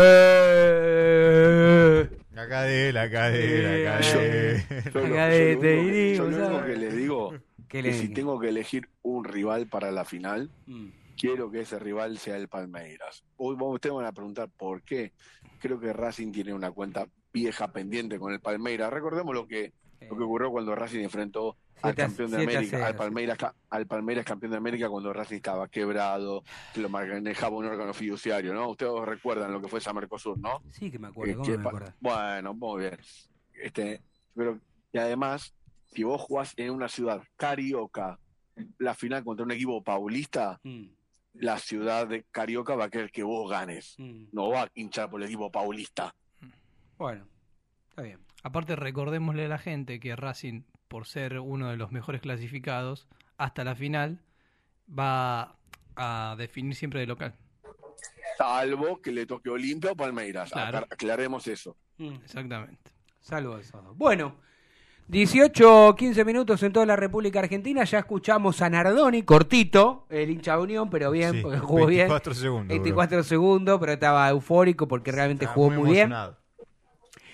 Eh. Acá de él, acá de él, acá Yo- de él. yo lo- yo único que- digo, yo lo único ¿sabes? que les digo ¿Qué que le si tengo que elegir un rival para la final, Mm. quiero que ese rival sea el Palmeiras. Hoy ustedes van a preguntar por qué. Creo que Racing tiene una cuenta vieja pendiente con el Palmeiras. Recordemos lo que, lo que ocurrió cuando Racing enfrentó al campeón de América, al. Palmeiras, al Palmeiras campeón de América cuando Racing estaba quebrado, que lo manejaba un órgano fiduciario, ¿no? Ustedes recuerdan lo que fue esa Mercosur, ¿no? Sí que me acuerdo, Que- ¿cómo me acuerdo? Bueno, muy bien. Este, pero, y además, si vos jugás en una ciudad carioca, la final contra un equipo paulista, Mm, la ciudad de Carioca va a querer que vos ganes. mm. No va a hinchar por el equipo paulista. Bueno, está bien. Aparte, recordémosle a la gente que Racing, por ser uno de los mejores clasificados, hasta la final, va a definir siempre de local. Salvo que le toque Olimpia o Palmeiras. Claro. Aclar- Aclaremos eso. Mm. Exactamente. Salvo eso. Bueno, 18, 15 minutos en toda la República Argentina. Ya escuchamos a Nardoni, cortito, el hincha de Unión, pero bien, Sí, porque jugó 24 bien. segundos. 24 segundos, pero estaba eufórico porque realmente Estaba jugó muy, bien. emocionado.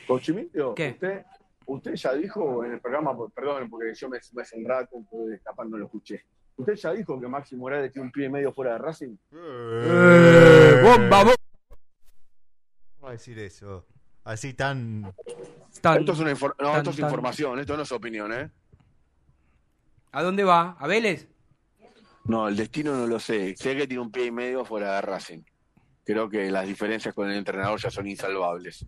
Cochimilio, ¿Qué? usted usted ya dijo en el programa, perdón, porque yo me me hace un rato, entonces capaz no lo escuché. ¿Usted ya dijo que Maxi Morales tiene un pie y medio fuera de Racing? Eh, bomba, bomba. ¿Cómo va a decir eso? Así tan... esto es, una infor- no, tan, esto es tan. información, esto no es opinión, ¿eh? ¿A dónde va? ¿A Vélez? No, el destino no lo sé. Sé que tiene un pie y medio fuera de Racing. Creo que las diferencias con el entrenador ya son insalvables.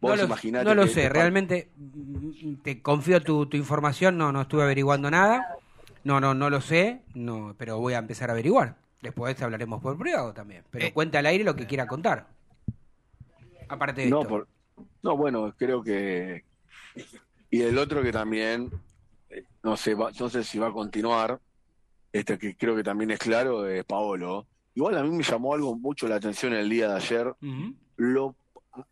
No lo, imaginate no lo que sé, este realmente mm, te confío tu, tu información, no, no estuve averiguando nada. No, no, no lo sé, no, pero voy a empezar a averiguar. Después hablaremos por privado también. Pero Eh. cuenta al aire lo que quiera contar. Aparte de No, esto. por- no, bueno, creo que. Y el otro que también, eh, no sé, va- no sé si va a continuar, este que creo que también es claro, es Paolo. Igual a mí me llamó algo mucho la atención el día de ayer, lo,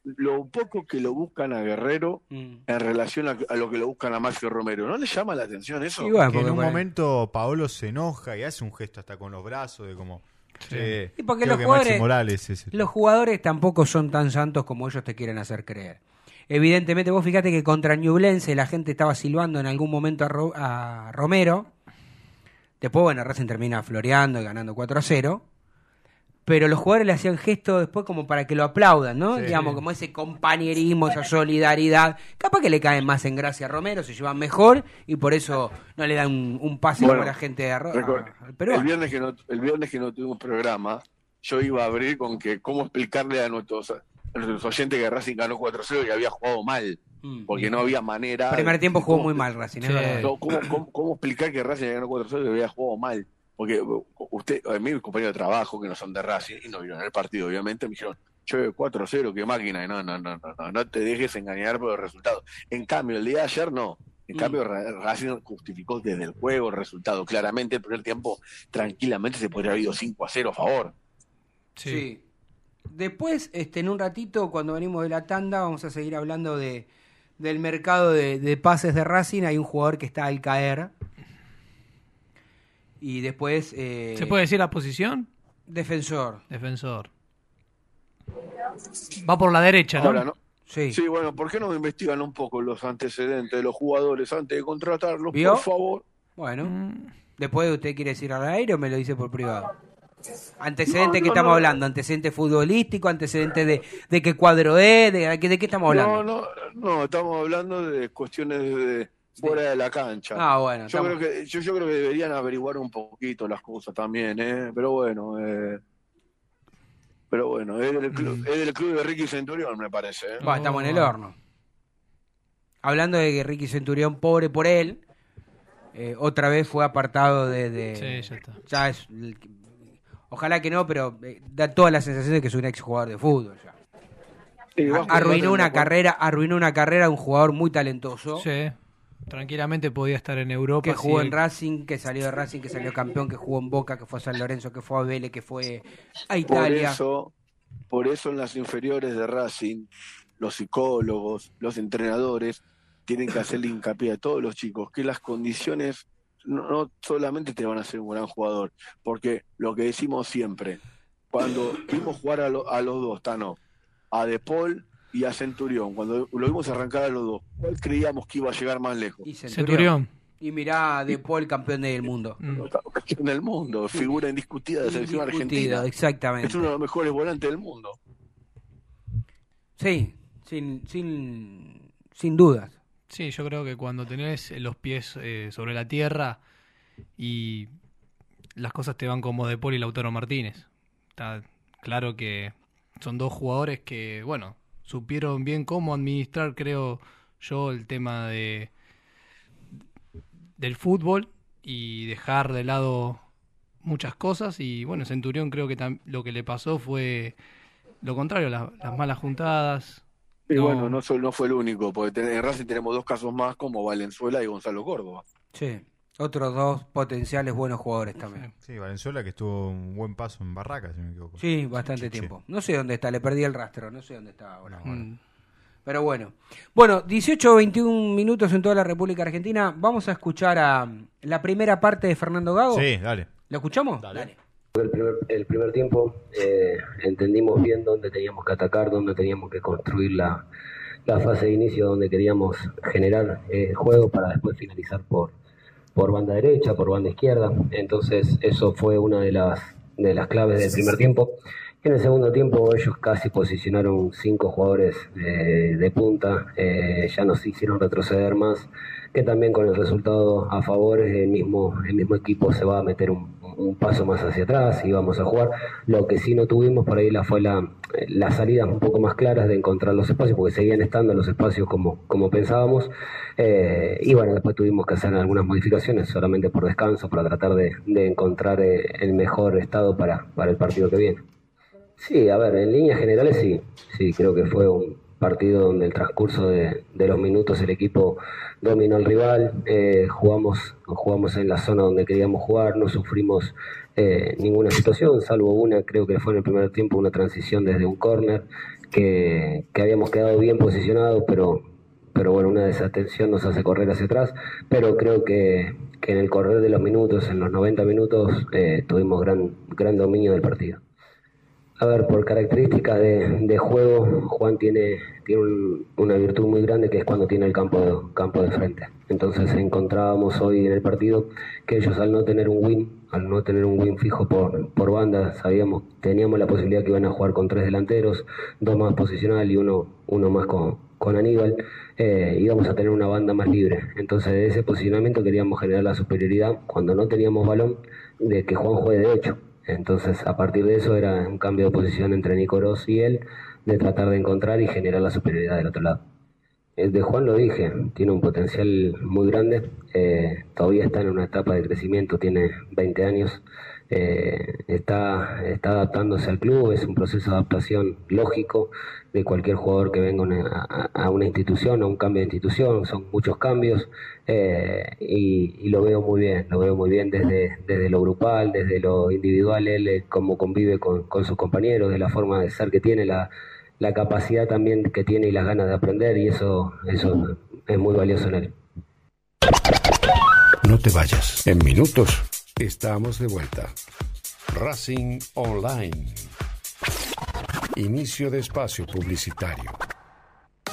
lo poco que lo buscan a Guerrero Mm. en relación a, a lo que lo buscan a Macio Romero. ¿No le llama la atención eso? que en un momento Paolo se enoja y hace un gesto hasta con los brazos de como... "Che, Y porque los que jugadores, Maxi Morales es el- los jugadores tampoco son tan santos como ellos te quieren hacer creer. Evidentemente, vos fíjate que contra Ñublense la gente estaba silbando en algún momento a, Ro- a Romero. Después, bueno, Racing termina floreando y ganando 4 a 0. Pero los jugadores le hacían gestos después como para que lo aplaudan, ¿no? Sí. Digamos, como ese compañerismo, esa solidaridad. Capaz que le caen más en gracia a Romero, se llevan mejor y por eso no le dan un, un pase Bueno, como la gente de Arro- Recuerda, a- al peruano. el viernes que no el viernes que no tuvimos programa, yo iba a abrir con que cómo explicarle a nuestros, a nuestros oyentes que Racing ganó 4-0 y había jugado mal, porque no había manera. Mm. Primer tiempo jugó ¿Cómo- muy mal Racing, Sí. verdad. No, ¿Cómo, cómo, cómo explicar que Racing ganó 4-0 y había jugado mal? Porque uh, usted, a mí, mis compañeros de trabajo que no son de Racing y no vieron el partido, obviamente, me dijeron, che, 4-0, qué máquina. Y no, no, no, no, no, no te dejes engañar por el resultado. En cambio, el día de ayer no. En Mm. cambio, Ra- Racing justificó desde el juego el resultado. Claramente, el primer tiempo, tranquilamente se podría haber ido 5 a 0 a favor. Sí. Después, este, en un ratito, cuando venimos de la tanda, vamos a seguir hablando de, del mercado de, de pases de Racing. Hay un jugador que está al caer. Y después... eh, ¿Se puede decir la posición? Defensor. Defensor. Va por la derecha, ¿no? Ahora, ¿no? Sí. Sí, bueno, ¿por qué no investigan un poco los antecedentes de los jugadores antes de contratarlos, ¿Vio? por favor? Bueno. Mm. Después, ¿usted quiere decir al aire o me lo dice por privado? Antecedentes No, que no, estamos no. hablando, antecedentes futbolísticos, antecedentes de, de qué cuadro es, de, de qué estamos hablando. No, no, no, estamos hablando de cuestiones de fuera de la cancha. Ah, bueno, Yo estamos- creo que yo, yo creo que deberían averiguar un poquito las cosas también, ¿eh? Pero bueno, eh, pero bueno, es del club, es del club de Ricky Centurión, me parece. ¿eh? Bueno, estamos en el horno. Hablando de que Ricky Centurión, pobre por él, eh, otra vez fue apartado de... de- Sí, ya está. ya es- ojalá que no, pero eh, da toda la sensación de que es un ex jugador de fútbol. ya. Sí, arruinó una carrera, arruinó una carrera de un jugador muy talentoso. Sí. Tranquilamente podía estar en Europa. que jugó si- en Racing, que salió de Racing, que salió campeón, que jugó en Boca, que fue a San Lorenzo, que fue a Vélez, que fue a Por Italia. eso, por eso en las inferiores de Racing, los psicólogos, los entrenadores, tienen que hacerle hincapié a todos los chicos que las condiciones no, no solamente te van a hacer un gran jugador, porque lo que decimos siempre, cuando vimos jugar a, lo- a los dos, Tano, a De Paul y a Centurión, cuando lo vimos arrancar a los dos, ¿cuál creíamos que iba a llegar más lejos? Y Centurión. Y mirá, De Paul, campeón del mundo. Campeón del mundo, figura indiscutida de la selección argentina. exactamente. Es uno de los mejores volantes del mundo. Sí, sin, sin, sin dudas. Sí, yo creo que cuando tenés los pies eh, sobre la tierra y las cosas te van como De Paul y Lautaro Martínez. Está claro que son dos jugadores que, bueno, supieron bien cómo administrar, creo yo, el tema de del fútbol y dejar de lado muchas cosas y bueno, Centurión creo que tam- lo que le pasó fue lo contrario, la- las malas juntadas. Y No. bueno, no, no fue el único, porque en Racing tenemos dos casos más como Valenzuela y Gonzalo Córdoba. Sí. Otros dos potenciales buenos jugadores también. Sí, Valenzuela que estuvo un buen paso en Barracas, si no me equivoco. Sí, bastante Sí. tiempo. No sé dónde está, le perdí el rastro, no sé dónde está ahora. Mm. Pero bueno. Bueno, 18 o 21 minutos en toda la República Argentina. Vamos a escuchar a la primera parte de Fernando Gago. Sí, dale. ¿Lo escuchamos? Dale. El primer, el primer tiempo eh, entendimos bien dónde teníamos que atacar, dónde teníamos que construir la, la fase de inicio donde queríamos generar eh, juego para después finalizar por, por banda derecha, por banda izquierda. Entonces eso fue una de las, de las claves del primer tiempo. En el segundo tiempo ellos casi posicionaron cinco jugadores de punta, eh, ya nos hicieron retroceder más, que también con el resultado a favor el mismo, el mismo equipo se va a meter un, un paso más hacia atrás y vamos a jugar. Lo que sí no tuvimos por ahí la, fue la, las salidas un poco más claras de encontrar los espacios, porque seguían estando los espacios como, como pensábamos. Eh, y bueno, después tuvimos que hacer algunas modificaciones solamente por descanso, para tratar de, de encontrar eh, el mejor estado para, para el partido que viene. Sí, a ver, en líneas generales sí, sí, creo que fue un partido donde el transcurso de, de los minutos el equipo dominó al rival, eh, jugamos, jugamos en la zona donde queríamos jugar, no sufrimos eh, ninguna situación, salvo una, creo que fue en el primer tiempo una transición desde un córner, que, que habíamos quedado bien posicionados, pero, pero bueno, una desatención nos hace correr hacia atrás, pero creo que, que en el correr de los minutos, en los 90 minutos, eh, tuvimos gran, gran dominio del partido. A ver, por característica de, de juego, Juan tiene, tiene un- una virtud muy grande que es cuando tiene el campo de, campo de frente. Entonces encontrábamos hoy en el partido que ellos al no tener un win, al no tener un win fijo por, por banda, sabíamos, teníamos la posibilidad que iban a jugar con tres delanteros, dos más posicional y uno, uno más con, con Aníbal, eh, íbamos a tener una banda más libre. Entonces de ese posicionamiento queríamos generar la superioridad cuando no teníamos balón de que Juan juegue de hecho. Entonces, a partir de eso era un cambio de posición entre Nico Ross y él, de tratar de encontrar y generar la superioridad del otro lado. De Juan lo dije, tiene un potencial muy grande, eh, todavía está en una etapa de crecimiento, tiene 20 años, eh, está, está adaptándose al club, es un proceso de adaptación lógico de cualquier jugador que venga a, una institución, a un cambio de institución, son muchos cambios eh, y, lo veo muy bien, lo veo muy bien desde, desde lo grupal, desde lo individual, él cómo convive con, con sus compañeros, de la forma de ser que tiene, la, la capacidad también que tiene y las ganas de aprender y eso, eso es muy valioso en él. No te vayas. En minutos estamos de vuelta. Racing Online. Inicio de espacio publicitario.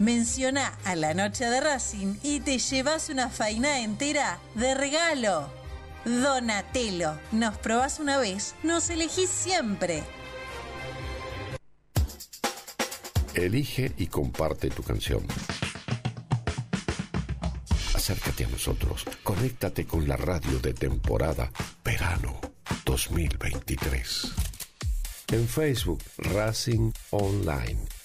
menciona a la noche de Racing y te llevas una faina entera de regalo. Donatello, nos probás una vez, nos elegís siempre. Elige y comparte tu canción. Acércate a nosotros. Conéctate con la radio de temporada Verano 2023. En Facebook, Racing Online.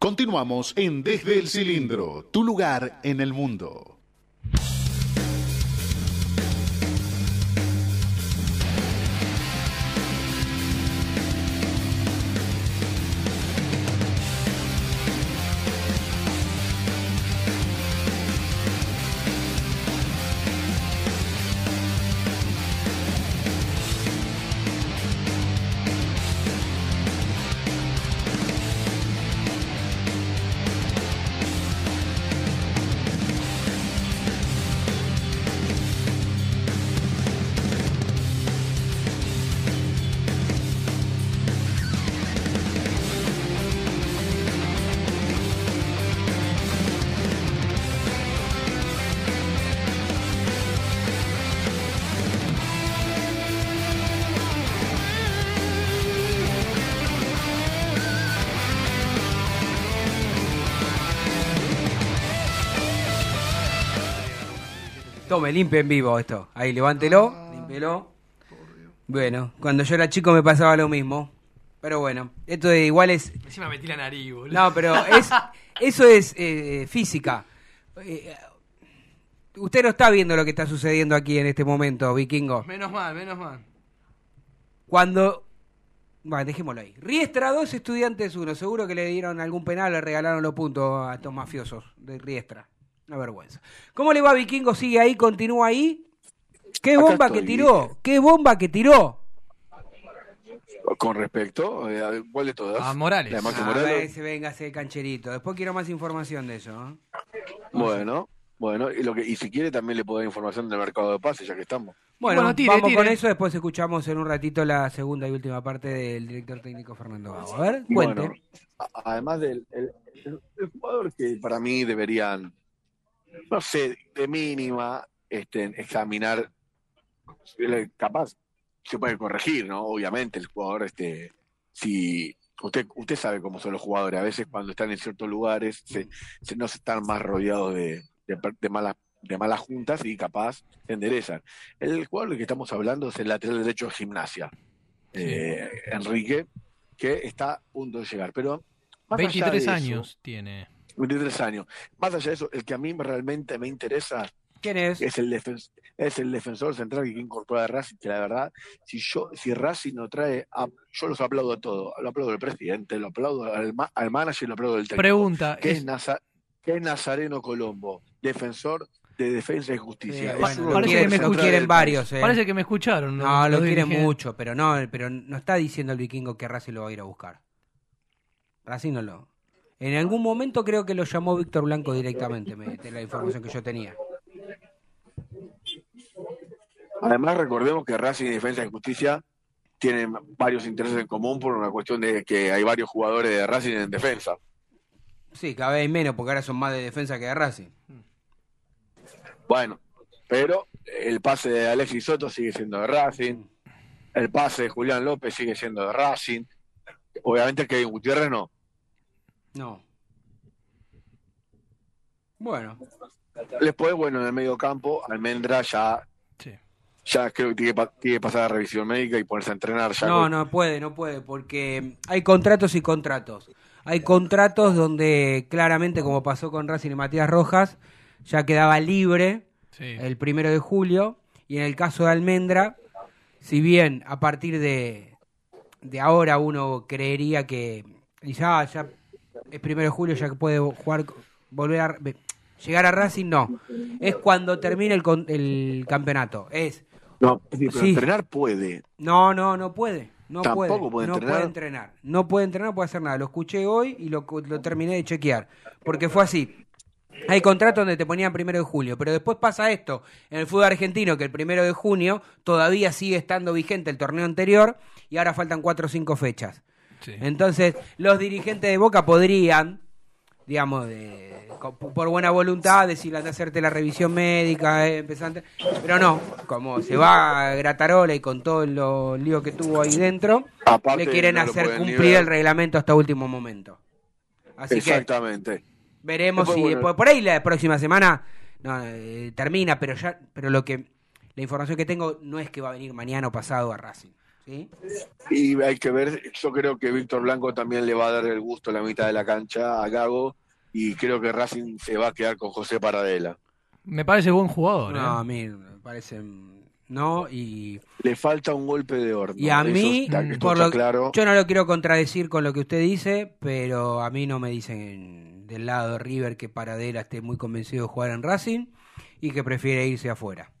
Continuamos en Desde el Cilindro, tu lugar en el mundo. Tome, limpie en vivo esto. Ahí, levántelo, límpielo. Bueno, cuando yo era chico me pasaba lo mismo. Pero bueno, esto de igual es... Encima metí la nariz, boludo. No, pero es, eso es eh, física. Eh, usted no está viendo lo que está sucediendo aquí en este momento, vikingo. Menos mal, menos mal. Cuando... Bueno, dejémoslo ahí. Riestra 2, estudiantes 1. Seguro que le dieron algún penal, le regalaron los puntos a estos mafiosos de Riestra. Una vergüenza. ¿Cómo le va, vikingo? ¿Sigue ahí? ¿Continúa ahí? ¿Qué Acá bomba que tiró? ¿Qué bomba que tiró? Con respecto, eh, ¿cuál de todas? A Morales. La Ah, Morales. ese venga ese cancherito. Después quiero más información de eso. ¿eh? Bueno, bueno, y, lo que, y si quiere también le puedo dar información del mercado de pases, ya que estamos. Bueno, Bueno, tire, vamos tire. con eso. Después escuchamos en un ratito la segunda y última parte del director técnico Fernando Gago. A ver, cuente. Bueno, además del el, el- el jugador que para mí deberían, no sé, de mínima, este, examinar, el- capaz se puede corregir, ¿no? Obviamente el jugador, este, si usted usted sabe cómo son los jugadores, a veces cuando están en ciertos lugares se, se- no se están más rodeados de, de, malas de malas juntas y capaz se enderezan. El jugador del que estamos hablando es el lateral derecho de gimnasia, eh, Enrique, que está a punto de llegar. Pero más allá 23 de eso, años tiene. 23 años. Más allá de eso, el que a mí realmente me interesa ¿Quién es? es el, es el defensor central que incorpora a Racing, que la verdad, si yo si Racing no trae, a- yo los aplaudo a todos. Lo aplaudo al presidente, lo aplaudo al, ma- al manager y lo aplaudo al técnico. Pregunta, que es, es- Naza- que es Nazareno Colombo, defensor de defensa y justicia. Eh, Es bueno, lo lo quieren del país. varios. eh. Parece que me escucharon. No, lo Los quieren mucho, pero no, pero no está diciendo el vikingo que Racing lo va a ir a buscar. Racing no lo. En algún momento creo que lo llamó Víctor Blanco directamente, me, la información que yo tenía. Además, recordemos que Racing y Defensa y Justicia tienen varios intereses en común por una cuestión de que hay varios jugadores de Racing en defensa. Sí, cada vez hay menos, porque ahora son más de defensa que de Racing. Bueno, pero el pase de Alexis Soto sigue siendo de Racing, el pase de Julián López sigue siendo de Racing, obviamente que Gutiérrez no. No. Bueno, Después, bueno, en el medio campo, Almendra ya, ya creo que tiene, que pa- tiene que pasar la revisión médica y ponerse a entrenar ya. no, con- no puede, no puede, porque hay contratos y contratos. Hay contratos donde claramente, como pasó con Racing y Matías Rojas, ya quedaba libre Sí. el primero de julio. Y en el caso de Almendra, si bien a partir de, de ahora uno creería que ah, ya es primero de julio, ya que puede jugar, volver a llegar a Racing, no. Es cuando termine el, el campeonato. Es No, sí, pero Sí. entrenar puede. no, no, no puede. No Tampoco puede, puede no entrenar. puede entrenar. No puede entrenar, no puede hacer nada. Lo escuché hoy y lo, lo terminé de chequear. Porque fue así. Hay contratos donde te ponían primero de julio, pero después pasa esto en el fútbol argentino, que el primero de junio todavía sigue estando vigente el torneo anterior y ahora faltan cuatro o cinco fechas. Sí. Entonces, los dirigentes de Boca podrían digamos, de, por buena voluntad, decirle anda a hacerte la revisión médica, eh, empezante. Pero no, como se va a Gratarola y con todo lo lío que tuvo ahí dentro, Aparte, le quieren no hacer cumplir el reglamento hasta último momento. Así que Exactamente. veremos Después, si bueno, después, por ahí la próxima semana no, eh, termina, pero ya, pero lo que la información que tengo no es que va a venir mañana o pasado a Racing. ¿Sí? Y hay que ver, yo creo que Víctor Blanco también le va a dar el gusto a la mitad de la cancha a Gago y creo que Racing se va a quedar con José Paradela. Me parece buen jugador. No, ¿eh? a mí me parece no y Le falta un golpe de horno. y a mí está- por lo claro. yo no lo quiero contradecir con lo que usted dice, pero a mí no me dicen del lado de River que Paradela esté muy convencido de jugar en Racing y que prefiere irse afuera.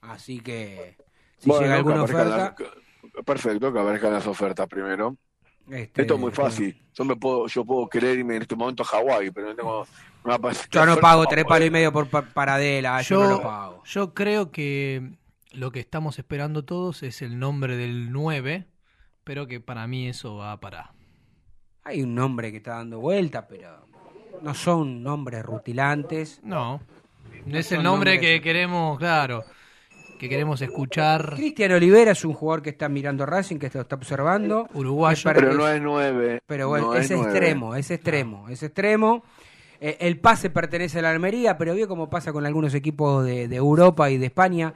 Así que si Bueno, llega alguna oferta, perfecto, que aparezcan las ofertas primero. este, Esto es muy fácil. Yo me puedo, yo puedo querer irme en este momento a Hawái, pero no tengo. aparece- Yo no pago tres palos y medio por pa- Paradela, yo, no lo pago. yo creo que lo que estamos esperando todos es el nombre del 9, pero que para mí eso va para... Hay un nombre que está dando vuelta, pero no son nombres rutilantes. No, No es el nombre que queremos, claro, que queremos escuchar. Cristian Olivera es un jugador que está mirando Racing, que lo está observando. Uruguayo. Pero no es nueve. Pero bueno, no es, nueve. extremo, es extremo, es extremo. Eh, el pase pertenece a la Almería, pero vio cómo pasa con algunos equipos de, de Europa y de España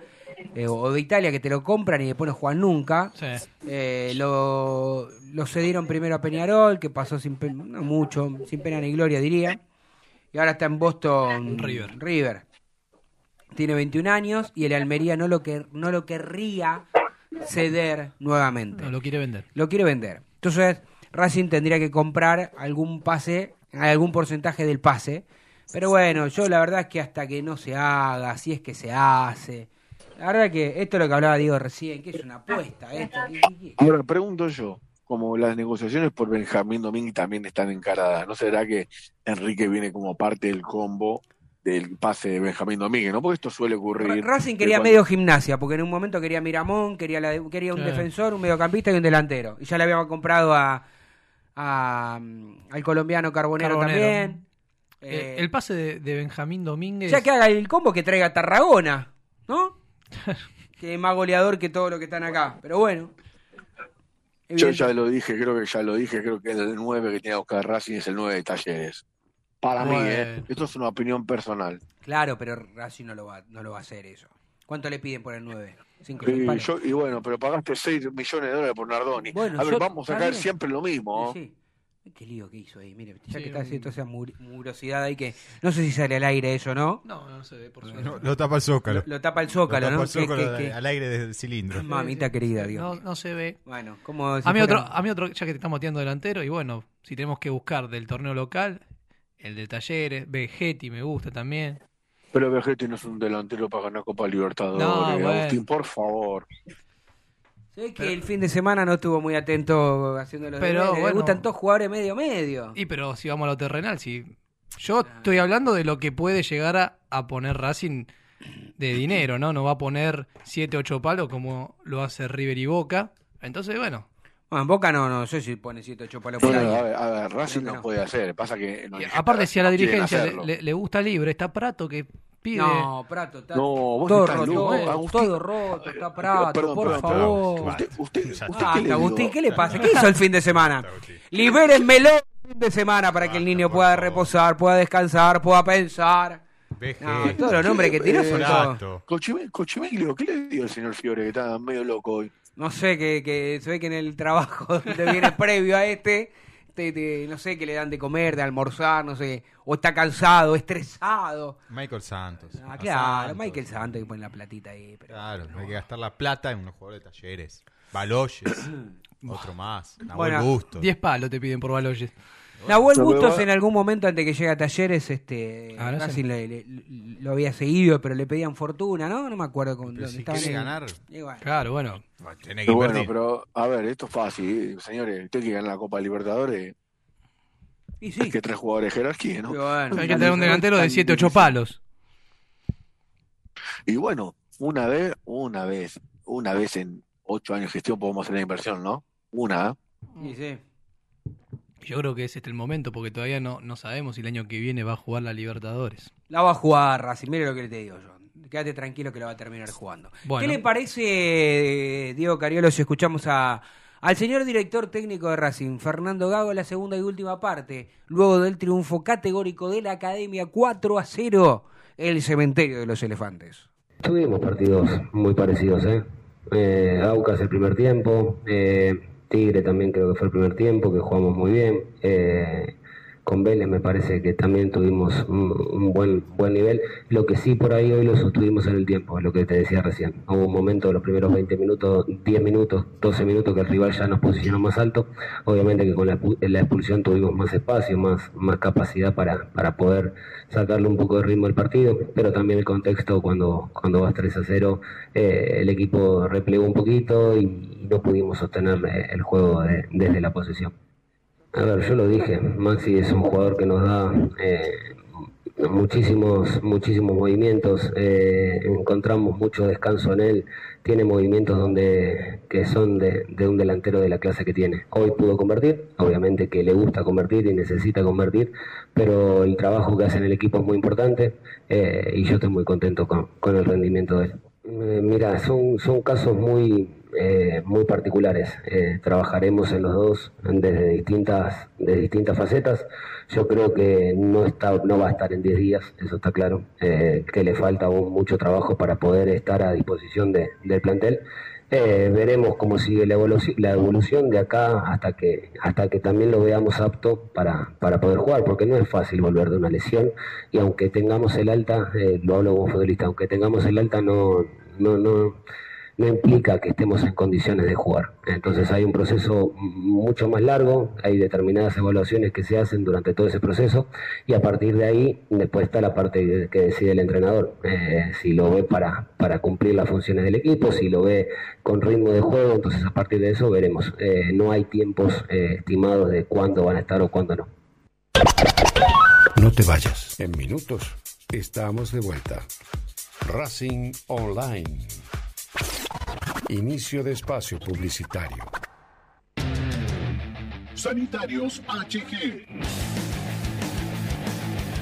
eh, o de Italia que te lo compran y después no juegan nunca. Sí. Eh, lo, lo cedieron primero a Peñarol, que pasó sin pe- no mucho, sin pena ni gloria diría. Y ahora está en Boston River. River. Tiene 21 años y el Almería no lo, que, no lo querría ceder nuevamente. No lo quiere vender. Lo quiere vender. Entonces, Racing tendría que comprar algún pase, algún porcentaje del pase. Pero bueno, yo la verdad es que hasta que no se haga, si es que se hace. La verdad que esto es lo que hablaba Diego recién, que es una apuesta. Esto. Ahora pregunto yo, como las negociaciones por Benjamín Domínguez también están encaradas, ¿no será que Enrique viene como parte del combo del pase de Benjamín Domínguez? ¿No? Porque esto suele ocurrir. Racing que quería cuando- medio gimnasia, porque en un momento quería Miramón, quería, la- quería un Sí. defensor, un mediocampista y un delantero. Y ya le habíamos comprado a, a, al colombiano Carbonero, Carbonero. también. Eh, Eh, el pase de, de Benjamín Domínguez. Ya que haga el combo que traiga Tarragona, ¿no? que es más goleador que todos los que están acá. Pero bueno. Yo ya lo dije, creo que ya lo dije, creo que el 9 que tiene que buscar Racing es el 9 de Talleres. Para mí, ¿eh? Bueno. Esto es una opinión personal. Claro, pero Racing no lo va, no lo va a hacer eso. ¿Cuánto le piden por el 9? ¿Cinco Y, yo- y bueno, pero pagaste 6 millones de dólares por Nardoni. Bueno, a ver, yo- vamos a caer siempre lo mismo. Sí. Qué lío que hizo ahí, mire, ya Sí, que está haciendo un- esa mur- murosidad ahí que no sé si sale al aire eso, ¿no? No, no se ve por suerte. No, lo tapa el zócalo. Lo, lo tapa el zócalo, Lo ¿no? tapa el zócalo Que- que- que- al aire del cilindro. Mamita querida, Dios. No, no se ve. Bueno, como si A mí, fuera- otro, a mí otro, ya que te estamos metiendo delantero, y bueno, si tenemos que buscar del torneo local, el de Talleres, Vegetti me gusta también. Pero Vegetti no es un delantero para ganar Copa Libertadores. No, bueno. Agustín, por favor. Sé que el fin de semana no estuvo muy atento haciendo los Pero, deberes. Le bueno. gustan todos jugadores medio medio. Y pero si vamos a lo terrenal, si yo estoy hablando de lo que puede llegar a, a poner Racing de dinero, ¿no? No va a poner 7, 8 palos como lo hace River y Boca. Entonces, bueno, Bueno, en Boca no, no sé si pone 7 8 palos por Bueno, a ver, a ver, Racing no, no. puede hacer. Pasa que. no, aparte si a la dirigencia le, hacerlo. le- le gusta libre, está Prato que pide... No, Prato, está No, vos todo estás roto, loco, todo, Agustín. todo roto, está Prato, Perdón, por perdón, favor. perdón. Usted, usted, usted, Ah, ¿qué le Agustín? ¿qué le pasa? ¿Qué hizo el fin de semana? Libérenmelo el fin de semana para que el niño pueda reposar, pueda descansar, pueda pensar. No, todos los nombres que tiró son todos. Cochime- Cochimeglio, ¿qué le dio el señor Fiore que está medio loco hoy? No sé, que, que se ve que en el trabajo donde viene previo a este, te- te- no sé qué le dan de comer, de almorzar, no sé, o está cansado, estresado. Michael Santos. Ah, claro, Santos. Michael Santos que pone la platita ahí. Pero Claro, hay que gastar la plata en unos jugadores de talleres. Baloyes, otro más. Nahuel Bueno, Bustos. 10 palos te piden por Baloyes. Nahuel Bustos en algún momento antes que llegue a Talleres, este, Ah, no sé. Racing le- le- lo había seguido, pero le pedían fortuna, ¿no? No me acuerdo con Pero dónde si quiere en- ganar, Y bueno. Claro, bueno. tiene que bueno, pero a ver, esto es fácil, señores. Usted que ganar la Copa Y Libertadores, sí. hay que tres jugadores de jerarquía, ¿no? Y bueno, Hay que tener un delantero de 7, 8 palos. Y bueno, una vez, una vez, una vez en ocho años de gestión podemos hacer la inversión, ¿no? Una, ¿eh? y sí. Yo creo que es este el momento, porque todavía no, no sabemos si el año que viene va a jugar la Libertadores. La va a jugar Racing, mire lo que te digo yo. Quédate tranquilo que la va a terminar jugando. Bueno. ¿Qué le parece, Diego Cariolo, si escuchamos a, al señor director técnico de Racing, Fernando Gago, la segunda y última parte, luego del triunfo categórico de la Academia 4 a 0, el cementerio de los elefantes? Tuvimos partidos muy parecidos, ¿eh? eh Aucas el primer tiempo, eh, Tigre también creo que fue el primer tiempo, que jugamos muy bien. Eh, con Vélez me parece que también tuvimos un, buen buen nivel. Lo que sí por ahí hoy lo sostuvimos en el tiempo, lo que te decía recién. Hubo un momento de los primeros 20 minutos, 10 minutos, 12 minutos que el rival ya nos posicionó más alto. Obviamente que con la, expulsión tuvimos más espacio, más, más capacidad para, para poder sacarle un poco de ritmo al partido, pero también el contexto cuando, cuando vas 3 a 0, eh, el equipo replegó un poquito y, no pudimos sostener eh, el juego desde la posesión. A ver, yo lo dije, Maxi es un jugador que nos da eh, muchísimos, muchísimos movimientos, eh, encontramos mucho descanso en él, tiene movimientos donde que son de, un delantero de la clase que tiene. Hoy pudo convertir, obviamente que le gusta convertir y necesita convertir, pero el trabajo que hace en el equipo es muy importante eh, y yo estoy muy contento con, con el rendimiento de él. mira, son, son casos muy, eh, muy particulares. Eh, trabajaremos en los dos desde distintas, de distintas facetas. Yo creo que no, está, no va a estar en 10 días, eso está claro, eh, que le falta mucho trabajo para poder estar a disposición de, del plantel. veremos cómo sigue la evolución, la evolución de acá hasta que, hasta que también lo veamos apto para, para poder jugar, porque no es fácil volver de una lesión y aunque tengamos el alta, lo hablo como futbolista, aunque tengamos el alta no, no no implica que estemos en condiciones de jugar. Entonces hay un proceso mucho más largo, hay determinadas evaluaciones que se hacen durante todo ese proceso y a partir de ahí después está la parte que decide el entrenador, eh, si lo ve para, para cumplir las funciones del equipo, si lo ve con ritmo de juego, entonces a partir de eso veremos. Eh, no hay tiempos eh, estimados de cuándo van a estar o cuándo no. No te vayas. En minutos estamos de vuelta. Racing Online. Inicio de espacio publicitario. Sanitarios HG.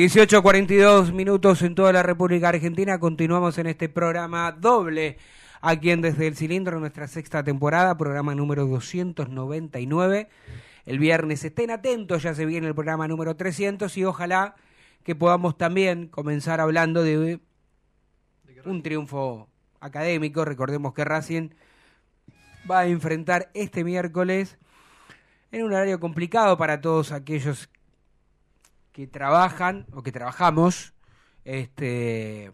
...18.42 minutos en toda la República Argentina... ...continuamos en este programa doble... ...aquí en Desde el Cilindro... ...nuestra sexta temporada... ...programa número 299... ...el viernes estén atentos... ...ya se viene el programa número 300... ...y ojalá que podamos también... ...comenzar hablando de... ...un triunfo académico... ...recordemos que Racing... ...va a enfrentar este miércoles... ...en un horario complicado para todos aquellos que trabajan o que trabajamos, este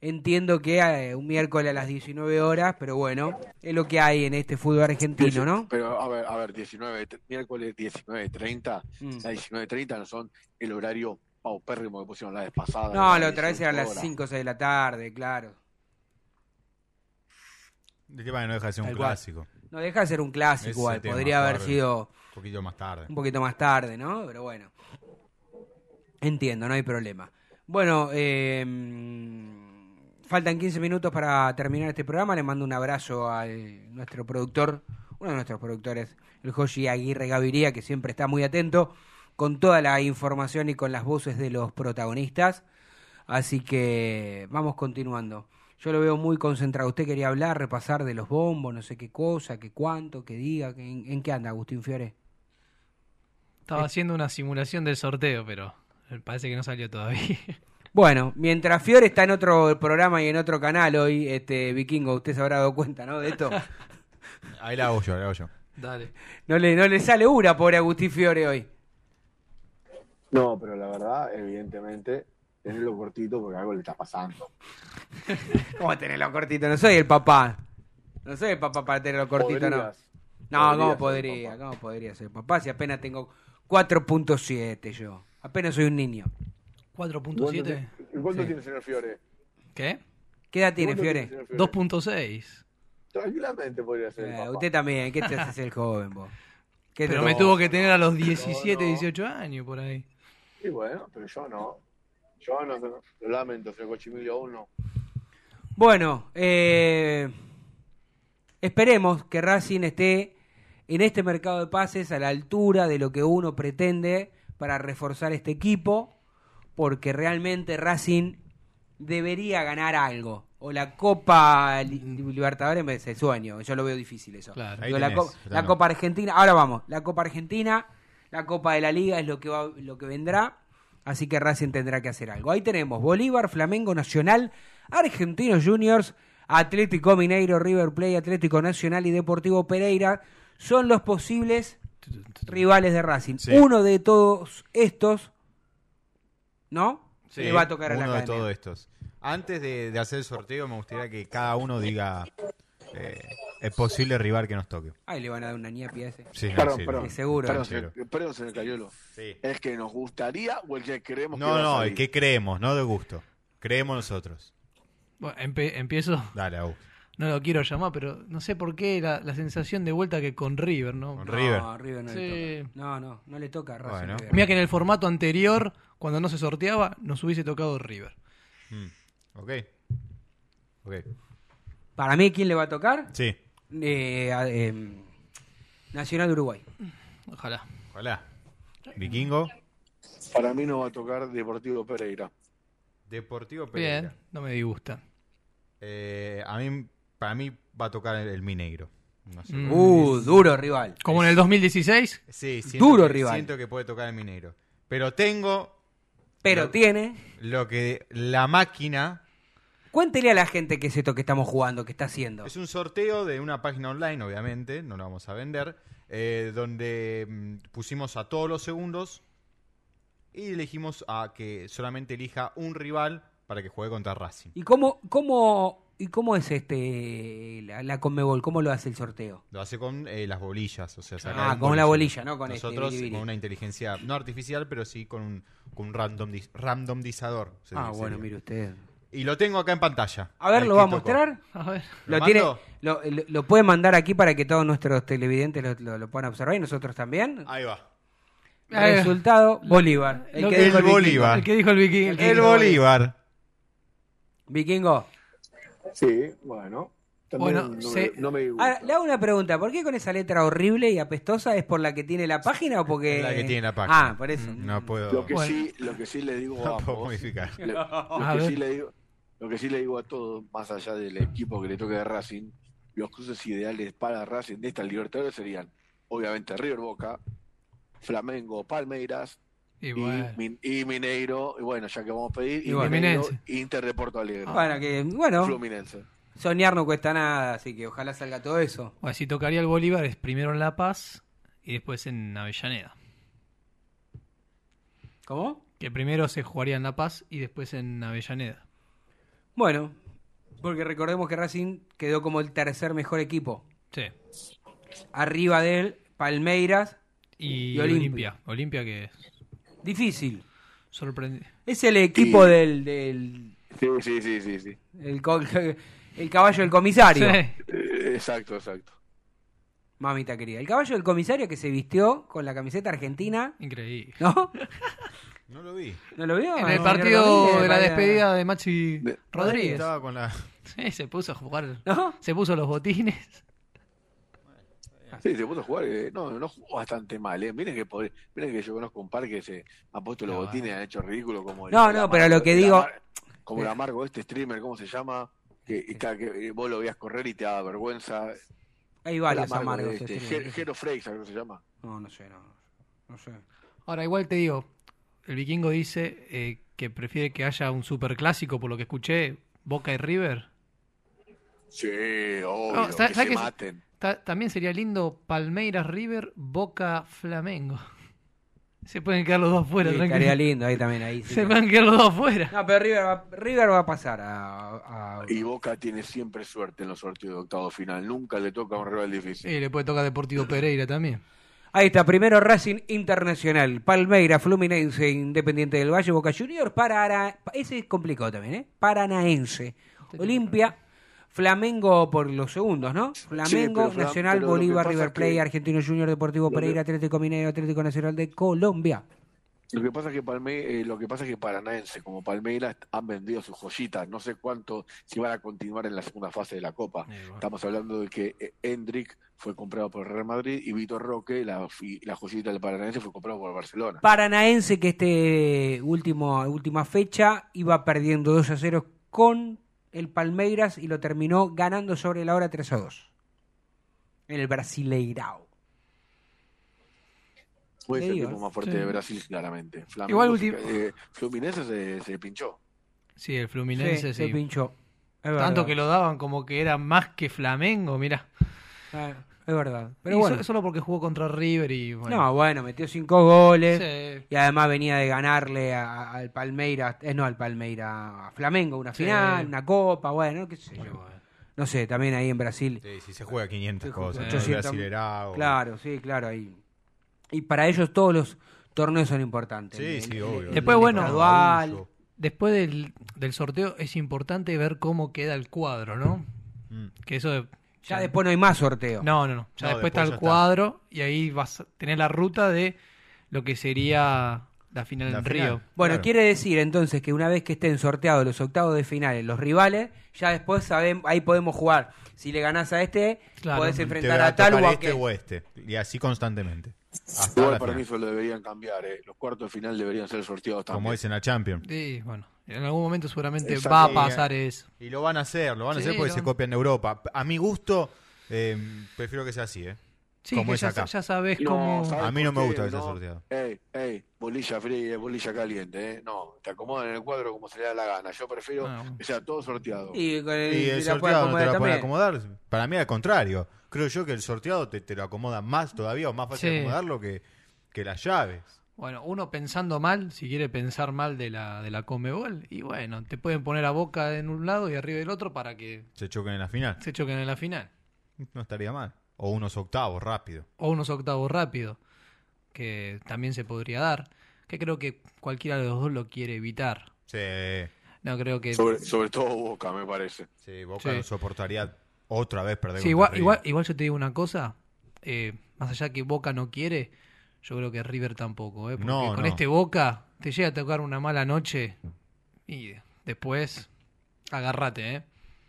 entiendo que eh, un miércoles a las 19 horas, pero bueno, es lo que hay en este fútbol argentino, ¿no? Pero a ver, a ver, 19, t- miércoles 19.30, Mm. las 19.30 no son el horario paupérrimo que pusieron la vez pasada. No, la otra vez 18 eran las horas. 5 o 6 de la tarde, claro. De qué manera no deja de ser un Tal cual. clásico. No deja de ser un clásico igual, tema, podría haber sido Un poquito más tarde. un poquito más tarde, ¿no? Pero bueno. Entiendo, no hay problema. Bueno, eh, faltan 15 minutos para terminar este programa. Le mando un abrazo a nuestro productor, uno de nuestros productores, el Joshi Aguirre Gaviria, que siempre está muy atento con toda la información y con las voces de los protagonistas. Así que vamos continuando. Yo lo veo muy concentrado. Usted quería hablar, repasar de los bombos, no sé qué cosa, qué cuánto, qué diga, en, en qué anda Agustín Fiore. Estaba haciendo una simulación del sorteo, pero parece que no salió todavía. Bueno, mientras Fiore está en otro programa y en otro canal hoy, este Vikingo, usted se habrá dado cuenta, ¿no? De esto. Ahí la hago yo, ahí la hago yo. Dale. No le, no le sale una, pobre Agustín Fiore hoy. No, pero la verdad, evidentemente, tenerlo cortito porque algo le está pasando. ¿Cómo tenerlo cortito? No soy el papá. No soy el papá para tenerlo cortito, no. Podrías. No, ¿cómo podría? ¿Cómo podría ser papá si apenas tengo 4.7 yo? Apenas soy un niño. ¿Cuánto 4.7. tiene- ¿Cuánto Sí. tiene, señor Fiore? ¿Qué? ¿Qué edad tiene ¿Cuánto Fiore? señor Fiore? 2.6. Tranquilamente podría ser el Eh, papá. usted también, ¿qué te haces el joven vos? ¿Qué te- Pero me tuvo que tener a los 17, 18 años por ahí. Y bueno, pero yo no. Yo no, no, lo lamento, señor Cochimilio, aún no. Bueno, eh, esperemos que Racing esté en este mercado de pases a la altura de lo que uno pretende para reforzar este equipo, porque realmente Racing debería ganar algo. O la Copa Li- Libertadores me el sueño, yo lo veo difícil eso. Claro. La, tenés, Co- la. Copa Argentina, ahora vamos, la Copa Argentina, la Copa de la Liga es lo que va, lo que vendrá, así que Racing tendrá que hacer algo. Ahí tenemos Bolívar, Flamengo Nacional, Argentinos Juniors, Atlético Mineiro, River Plate, Atlético Nacional y Deportivo Pereira son los posibles rivales de Racing. Sí. Uno de todos estos, ¿no? Sí, Le va a tocar a la uno de academia. todos estos. Antes de, de hacer el sorteo, me gustaría que cada uno diga eh, el posible rival que nos toque. Ay, le van a dar una ñapi a ese. Sí, no, Perdón, sí, perdón. Sí, seguro. Perdón, señor, perdón, señor Cayolo. Sí. ¿Es que nos gustaría o el que creemos que No, a no, salir? el que creemos, no de gusto. Creemos nosotros. Bueno, empe- empiezo. Dale, Agus. No lo quiero llamar, pero no sé por qué la, la sensación de vuelta que con River, ¿no? Con No, River. River no Sí. le toca. No, no, no le toca a Racing. Bueno. Mira que en el formato anterior, cuando no se sorteaba, nos hubiese tocado River. Mm, Ok. Ok. Para mí, ¿quién le va a tocar? Sí, Eh, a- em, Nacional de Uruguay. Ojalá. ojalá. Vikingo, Para mí no va a tocar Deportivo Pereira. Deportivo Pereira. Bien, no me disgusta. Eh, a mí, para mí va a tocar el, el Minegro. No sé. Mm. Uh, duro rival. Como en el 2016, Sí, siento Duro que, rival. Siento que puede tocar el Minegro. Pero tengo Pero Lo- tiene. lo que la máquina Cuéntele a la gente qué es esto que estamos jugando, que está haciendo. Es un sorteo de una página online, obviamente, no lo vamos a vender, eh, donde mm, pusimos a todos los segundos y elegimos a que solamente elija un rival para que juegue contra Racing. ¿Y cómo, cómo, y cómo es este la, la Conmebol? ¿Cómo lo hace el sorteo? Lo hace con eh, las bolillas, o sea, Ah, con la bolilla, no con este Nosotros con una inteligencia no artificial, pero sí con un, con un randomiz- randomizador. Ah, sería. bueno, mire usted. Y lo tengo acá en pantalla. A ver, ¿lo va a mostrar? A ver. Lo, ¿Lo tiene, lo, lo- lo puede mandar aquí para que todos nuestros televidentes lo, lo- lo puedan observar y nosotros también. Ahí va. Resultado, Bolívar. El que que- dijo El vikingo. Bolívar. El que dijo el vikingo. El Bolívar. Vikingo. Sí, bueno. También Bueno, no, se- me, no me gusta. Ahora, le hago una pregunta. ¿Por qué con esa letra horrible y apestosa es por la que tiene la página o porque...? La que tiene la página. Ah, por eso. No puedo, Lo que, Bueno. sí, lo que sí le digo no a puedo vos, modificar. le- lo, A que sí le digo, lo que sí le digo a todos, más allá del equipo que le toque de Racing, los cruces ideales para Racing de esta Libertadores serían, obviamente, River Boca, Flamengo, Palmeiras Y y, bueno. Min- y Mineiro, y bueno, ya que vamos a pedir, Y y, bueno. Mineiro, Fluminense. Inter de Porto Alegre, Bueno, que, bueno, Fluminense. soñar no cuesta nada, así que ojalá salga todo eso. Bueno, si tocaría el Bolívar es primero en La Paz y después en Avellaneda. ¿Cómo? Que primero se jugaría en La Paz y después en Avellaneda. Bueno, porque recordemos que Racing quedó como el tercer mejor equipo. Sí. Arriba de él, Palmeiras. Y, Y Olimpia. Olimpia. Olimpia que es Difícil. sorprendente. Es el equipo del, del Sí, sí, sí, sí, sí. el, co- el caballo del comisario. Sí. Eh, exacto, exacto. Mamita querida. El caballo del comisario que se vistió con la camiseta argentina. Increíble. ¿No? No lo vi. ¿No lo vio? En No, el partido de la vaya- despedida de De- Rodríguez. Estaba con la... Sí, se puso a jugar. ¿No? Se puso los botines. Sí, se puso a jugar. eh, no, no jugó bastante mal. Eh. Miren, que, pod- miren que yo conozco un par que se ha puesto los No, botines y han hecho ridículo. Como el- No, no, pero lo que digo- como el amargo, este streamer, ¿cómo se llama? Que, y cada que vos lo veías correr y te daba vergüenza. Hay varios amargo amargos. este, este, Jero ¿cómo se llama? No, no sé, no. No sé. Ahora, igual te digo, el vikingo dice eh, que prefiere que haya un superclásico, por lo que escuché, Boca y River. Sí, obvio, No, ¿sabes- que sabes se que- maten. Ta- también sería lindo Palmeiras River, Boca Flamengo. Se pueden quedar los dos afuera, Sí, tranquilo. estaría lindo ahí también. Ahí, sí Se que- pueden quedar los dos afuera. No, pero River va, River va a pasar a, a- Y Boca tiene siempre suerte en los sorteos de octavo final. Nunca le toca a un rival difícil. Sí, le puede tocar Deportivo Pereira también. Ahí está, primero Racing Internacional, Palmeira, Fluminense, Independiente del Valle, Boca Junior, Parana... ese es complicado también, ¿eh? Paranaense, Olimpia, Flamengo por los segundos, ¿no? Flamengo, pero Nacional, pero Bolívar, River Plate, que- Argentino Junior, Deportivo que- Pereira, Atlético Mineiro, Atlético Nacional de Colombia. Lo que pasa es que Palme, eh, lo que pasa es que Paranaense como Palmeiras han vendido sus joyitas. No sé cuánto si van a continuar en la segunda fase de la Copa. Estamos hablando de que eh, Hendrik fue comprado por Real Madrid y Vitor Roque, la, la joyita del Paranaense, fue comprado por el Barcelona. Paranaense que este último última fecha iba perdiendo 2 a 0 con el Palmeiras y lo terminó ganando sobre la hora 3 a 2. En el Brasileirao. Fue el equipo más fuerte sí. de Brasil, claramente. Flamengo Igual se- ulti- eh, Fluminense se, se pinchó. Sí, el Fluminense Sí, sí. se pinchó. Es Tanto verdad. que lo daban como que era más que Flamengo, mira. Ah, es verdad. Pero Y bueno. so- solo porque jugó contra River y bueno. No, bueno, metió 5 goles. Sí. Y además venía de ganarle a- al Palmeiras, eh, no al Palmeiras, a Flamengo, una Sí. final, una copa, bueno, qué sé yo. No sé, también ahí en Brasil. Sí, si se juega 500 cosas. 800. Brasilerao. Claro, sí, claro, ahí. Y para ellos todos los torneos son importantes. Sí, El- sí, el- obvio. el Después, bueno. Abuso. Después del, del sorteo es importante ver cómo queda el cuadro, ¿no? Mm. Que eso... Ya después no hay más sorteo. No, no, no. Ya No, después, después está el está. cuadro y ahí vas a tener la ruta de lo que sería la final La en final. Río. Bueno, Claro. quiere decir entonces que una vez que estén sorteados los octavos de finales, los rivales, ya después sabemos, ahí podemos jugar. Si le ganás a este, Claro. podés enfrentar a tal o a este aquel. o este. Y así constantemente. Hasta Igual para final. mí eso lo deberían cambiar. eh. Los cuartos de final deberían ser sorteados también. Como es en la Champions. Y bueno, en algún momento seguramente Exacto. va a pasar eso. Y lo van a hacer, lo van a Sí, hacer porque se copian de Europa. A mi gusto, eh, prefiero que sea así, ¿eh? Sí, como que es ya, acá. ya sabes No, cómo. ¿sabes A mí no me gusta que sea No. sorteado. Ey, ey, bolilla fría, bolilla caliente, ¿eh? No, te acomodan en el cuadro como se le da la gana. Yo prefiero Ah, bueno. que sea todo sorteado. Y con el, Y el sorteado no te acomodar lo pueden acomodar. Para mí al contrario. Creo yo que el sorteado te, te lo acomoda más todavía o más fácil Sí. acomodarlo que, que las llaves. Bueno, uno pensando mal, si quiere pensar mal de la, de la Comebol, y bueno, te pueden poner a boca en un lado y arriba del otro para que Se choquen en la final. se choquen en la final. No estaría mal. O unos octavos, rápido. O unos octavos rápidos, que también se podría dar. Que creo que cualquiera de los dos lo quiere evitar. Sí, No creo que. Sobre, sobre todo Boca, me parece. sí Boca Sí. no soportaría otra vez perder Sí, igual, igual, igual yo te digo una cosa. eh, más allá que Boca no quiere, yo creo que River tampoco. ¿eh? Porque No, con no. este Boca te llega a tocar una mala noche y después agárrate. ¿eh?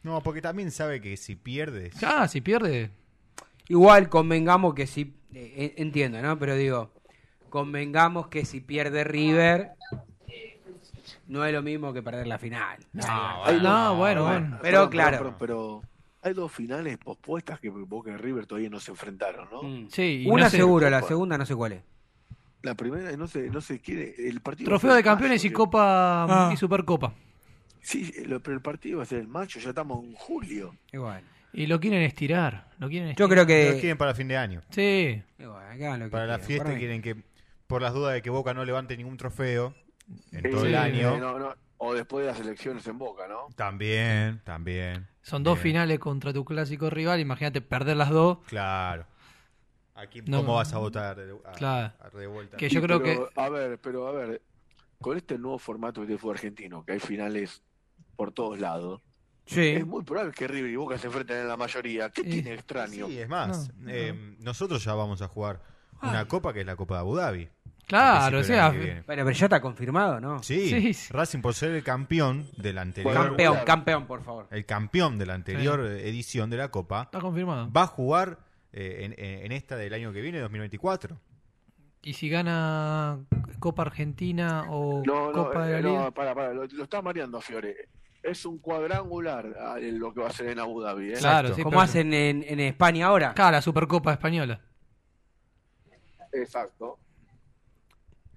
No, porque también sabe que si pierdes... Ah, si pierde. Igual convengamos que si. eh, entiendo, ¿no? Pero digo, convengamos que si pierde River. No es lo mismo que perder la final. No, No, bueno, bueno. Pero claro. pero hay dos finales pospuestas que Boca y River todavía no se enfrentaron, ¿no? Mm. Sí, Una no seguro, la segunda no sé cuál es. La primera no se, no se quiere. El partido Trofeo de mayo, campeones y Copa Ah. y Supercopa. Sí, lo- pero el partido va a ser en mayo, ya estamos en julio. Y bueno, Y lo quieren estirar. Lo quieren yo estirar. creo Lo que. quieren para fin de año. Sí. hagan lo que Para la fiesta Para quieren que, por las dudas de que Boca no levante ningún trofeo en Sí, todo el año, no, no, o después de las elecciones en Boca, ¿no? también, también. Son dos Bien. finales contra tu clásico rival. Imagínate perder las dos. Claro. Aquí, No. ¿Cómo vas a votar de, a- Claro. a- de vuelta? Que yo creo pero, A ver, pero a ver, con este nuevo formato de fútbol argentino, que hay finales por todos lados, Sí. es muy probable que River y Boca se enfrenten en la mayoría. ¿Qué Sí. tiene extraño? Sí, es más, No, eh, nosotros ya vamos a jugar una copa que es la Copa de Abu Dhabi. Claro, o sea. Bueno, pero ya está confirmado, ¿no? Sí, Sí, sí. Racing por ser el campeón del anterior, Campeón, Claro. campeón, por favor. el campeón de la anterior edición de la Copa, Está confirmado. va a jugar eh, en, esta del año que viene, 2024. Y si gana Copa Argentina o No, no, Copa de la eh, Liga. no, para, para, lo, lo está mareando Fiore. Es un cuadrangular ah, lo que va a ser en Abu Dhabi, ¿eh? Claro, sí, Como pero- hacen en, en España ahora. Claro, la Supercopa Española. Exacto.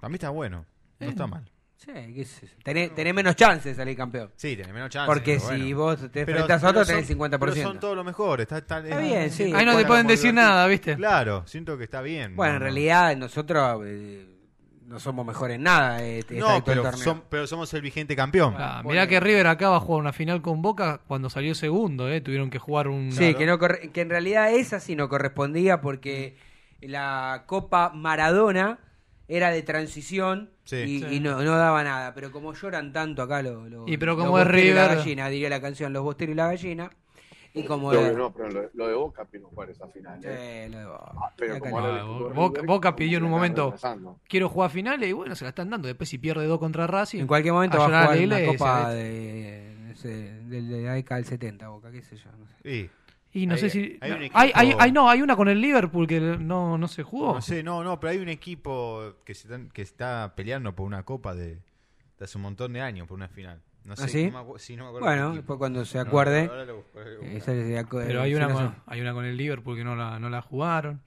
Para mí está bueno, no Eh. está mal. Sí, qué sé yo. Tenés, tenés menos chances de salir campeón. Sí, tenés menos chance. Porque pero si bueno. vos te Pero- enfrentas a pero otro, son- tenés 50%. Pero son todos los mejores. Está, está- Está bien, sí. Ahí no te Bueno, pueden como decir divertido. nada, ¿viste? Claro, siento que está bien. Bueno, No, en no. realidad nosotros eh, no somos mejores en nada. eh, esta No, del pero, torneo. son- pero somos el vigente campeón. Ah, mirá que River acá va a jugar una final con Boca cuando salió segundo, ¿eh? Tuvieron que jugar un... Sí, que, no corre- que en realidad esa sí no correspondía porque la Copa Maradona era de transición Sí. y, Sí. y no, no daba nada. Pero como lloran tanto acá los lo, Y pero los como es y la River- gallina, diría la canción, los bosteros y la gallina. Y como... No, pero lo, lo de Boca vino jugar esa final. ¿eh? Sí, lo de Boca. Ah, pero como no. a Boca- River, Boca como pidió en un momento-. Quiero jugar finales y bueno, se la están dando. Después si pierde dos contra Racing... En cualquier momento a va a jugar la una copa de, de, de la década del 70, Boca, qué sé yo. No sé. Sí. Y no Hay- sé si... hay un equipo- hay, hay, hay- no, hay una con el Liverpool que no, no se jugó. No sé, no, no, pero hay un equipo que, se están- que está peleando por una copa de, de hace un montón de años, por una final. No sé, ¿Ah, sí? no me sí, no me acuerdo Bueno, después cuando se No, acuerde... ahora lo busco, ahora lo busco. eh, se le acu- Pero hay una, con, hay una con el Liverpool que no la, no la jugaron.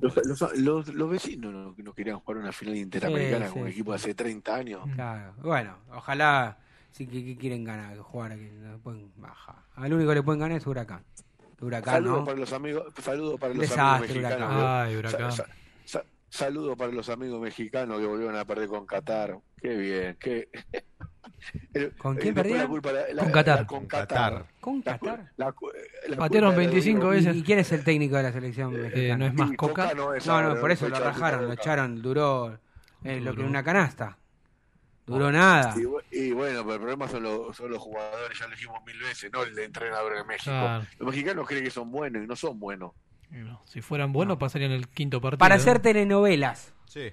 Los, los- los- los vecinos no, no querían jugar una final interamericana Sí, con un equipo de hace 30 años. Claro. Bueno, ojalá sí que, que quieren ganar, jugar aquí, no pueden bajar. Al único que le pueden ganar es Huracán. Huracán, Saludos ¿no? para los amigos, saludos para los Desastre, amigos mexicanos. Huracán. que- Ay, Huracán. sa- sa- saludos para los amigos mexicanos que volvieron a perder con Qatar. Qué bien, qué. El- ¿Con eh, quién perdieron? la culpa la- la- Con Qatar. la- con Con Qatar. ¿Con Qatar? la cu- la Patearon culpa era de 25 Diego- veces. ¿Y, quién es el técnico de la selección Eh, mexicana? no es más Y Coca. no es No, no, por eso lo rajaron, lo echaron, duró eh, lo que Duró. una canasta. Duró nada. Y, bu- y bueno, pero el problema son los, son los jugadores, ya lo dijimos mil veces, no el entrenador de México. Claro. Los mexicanos creen que son buenos y no son buenos. No, Si fueran buenos pasarían el quinto partido. Para hacer telenovelas. Sí.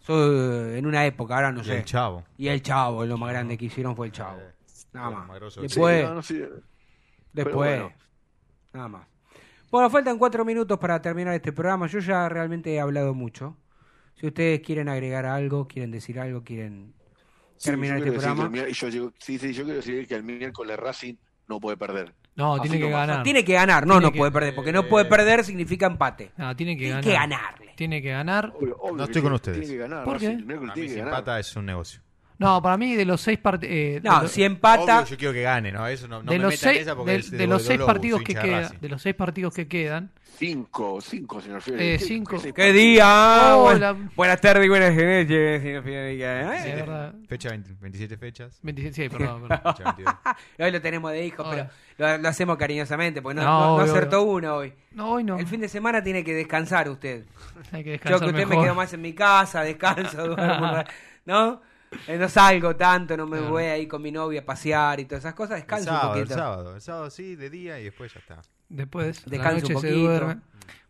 So, en una época, ahora no Y sé. el chavo. Y el chavo, lo más grande que hicieron fue el chavo. Eh, Nada más. Después, Sí, no, no, sí. después. bueno. Nada más. Bueno, faltan cuatro minutos para terminar este programa. Yo ya realmente he hablado mucho. Si ustedes quieren agregar algo, quieren decir algo, quieren terminar este decir que programa. yo, digo- sí, sí, yo quiero decir que el miércoles Racing no puede perder. No, Así tiene que ganar. Tiene que ganar, no, Tiene no que- puede perder, porque no puede perder significa empate. No, tiene que Tiene ganar. que ganarle. Tiene que ganar. Obvio, obvio No estoy con ustedes. Tiene que ganar. ¿Por qué? Racing, miércoles A mí tiene si que ganar. empata es un negocio. No, para mí de los seis partidos. No, si empata, Obvio, yo quiero que gane, ¿no? Eso no, no de me los seis, esa porque de, es de de los seis partidos que quedan, de los seis partidos que quedan, Cinco, cinco, señor Fiore. Eh, ¿Qué- cinco. qué- ¡Qué día! Oh, Buenas tardes y buenas noches, señor Fidelica, de ¿eh? verdad, Fecha 20 27 fechas. 27, sí, perdón, perdón. Fecha 22. Hoy lo tenemos de hijo, Hola. pero lo, lo hacemos cariñosamente, porque no, No, no- no obvio, acertó uno hoy. No, hoy no. El fin de semana tiene que descansar usted. Hay que Yo descansar que usted me mejor. quedo más en mi casa, descanso, duermo, ¿no? Eh, No salgo tanto, no me Claro. voy ahí con mi novia a pasear y todas esas cosas, El descanso sábado, un el poquito. sábado. El sábado sí, de día y después ya está. Después, la Descansa noche se duerme.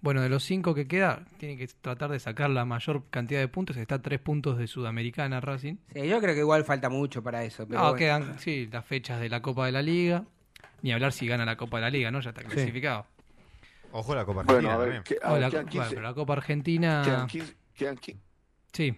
Bueno, de los cinco que queda, tiene que tratar de sacar la mayor cantidad de puntos. Está a tres puntos de Sudamericana Racing. Sí, yo creo que igual falta mucho para eso. Pero No, bueno. quedan, sí, las fechas de la Copa de la Liga. Ni hablar si gana la Copa de la Liga, ¿no? Ya está clasificado. Ojo la Copa Bueno, Argentina a ver, también. que- a ver, la- quedan bueno, 15 pero la Copa Argentina. quedan 15 quedan 15 Sí,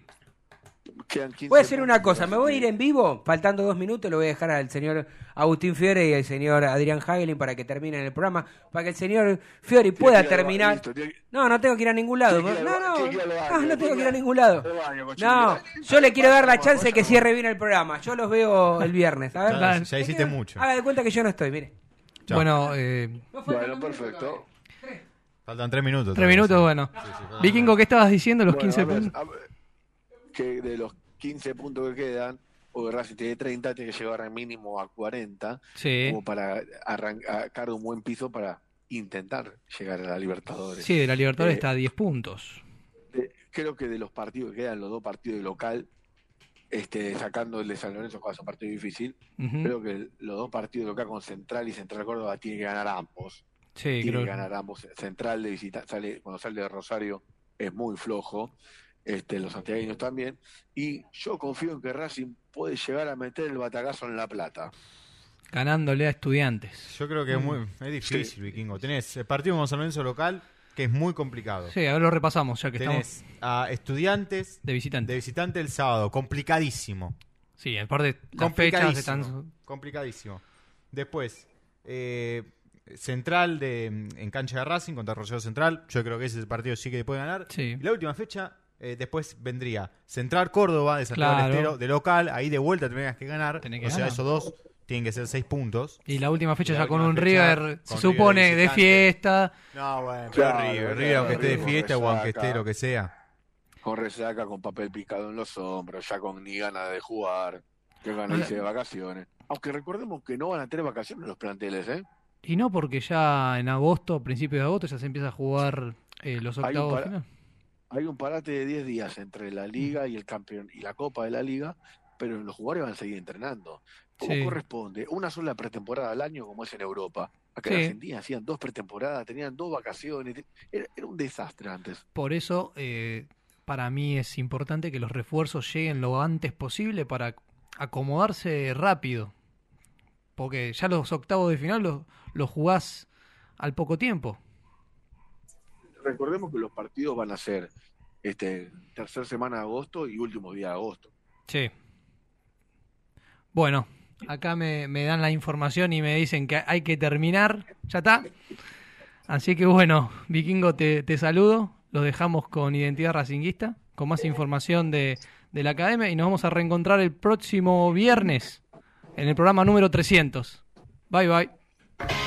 quedan 15 Voy a hacer una cosa, me voy a ir en vivo, faltando dos minutos, lo voy a dejar al señor Agustín Fiore y al señor Adrián Hagelin para que terminen el programa, para que el señor Fiori pueda terminar. listo, tiene que- No, no tengo que ir a ningún lado. No, no, no, no tengo que ir a ningún lado. baño. No, yo le quiero dar la chance de que cierre bien el programa. Yo los veo el viernes. A ver, Ya, ya hiciste mucho. Haga de cuenta que yo no estoy, mire. Chao. bueno, eh, Bueno, perfecto. Faltan tres minutos. tres minutos, bueno. Sí, sí, faltan Vikingo, ¿qué estabas diciendo? Los Bueno, 15 a ver, puntos. Que de los 15 puntos que quedan, o Racing tiene 30, tiene que llegar al mínimo a 40, Sí. como para arrancar un buen piso para intentar llegar a la Libertadores. Sí, de la Libertadores Eh, está a 10 puntos. de- creo que de los partidos que quedan, los dos partidos de local, este, sacando el de San Lorenzo, que es un partido difícil, creo que los dos partidos de local con Central y Central Córdoba tienen que ganar ambos. Sí, tiene creo que ganar ambos. Central de visita, sale, cuando sale de Rosario es muy flojo. Este, los santiagueños también. Y yo confío en que Racing puede llegar a meter el batacazo en La Plata. ganándole a estudiantes. Yo creo que es, muy, Mm. es difícil, Vikingo. Tenés el partido con San Lorenzo local, que es muy complicado. Sí, a ver lo repasamos, ya que Tenés estamos a estudiantes de visitante. de visitante el sábado, complicadísimo. Sí, aparte las fechas están... Complicadísimo. Después, eh, Central de, en cancha de Racing contra Rosario Central. Yo creo que ese partido sí que puede ganar. Sí. Y la última fecha, eh, después vendría Central Córdoba de Santiago Claro. del Estero, de local. Ahí de vuelta tendrías que ganar. Tenés que o sea, esos dos tienen que ser seis puntos. Y la última fecha la ya con un River, con se River supone, de fiesta. No, bueno, Claro, pero River, River, aunque esté de River fiesta o aunque esté lo que sea. Con resaca, con papel picado en los hombros, ya con ni ganas de jugar, que ganas de vacaciones. Aunque recordemos que no van a tener vacaciones los planteles, ¿eh? Y no porque ya en agosto, principios de agosto, ya se empieza a jugar eh, los Hay un octavos de para- final. Hay un parate de 10 días entre la liga y el campeón y la copa de la liga, pero los jugadores van a seguir entrenando. Como Sí. corresponde, una sola pretemporada al año como es en Europa. Acá Sí. en Argentina hacían dos pretemporadas, tenían dos vacaciones, era, era un desastre antes. Por eso, eh, para mí es importante que los refuerzos lleguen lo antes posible para acomodarse rápido. Porque ya los octavos de final los, los jugás al poco tiempo. Recordemos que los partidos van a ser este tercer semana de agosto y último día de agosto. Sí. Bueno, acá me, me dan la información y me dicen que hay que terminar. Ya está. Así que bueno, Vikingo, te, te saludo. Los dejamos con Identidad Racinguista, con más información de, de la academia y nos vamos a reencontrar el próximo viernes en el programa número 300. Bye bye.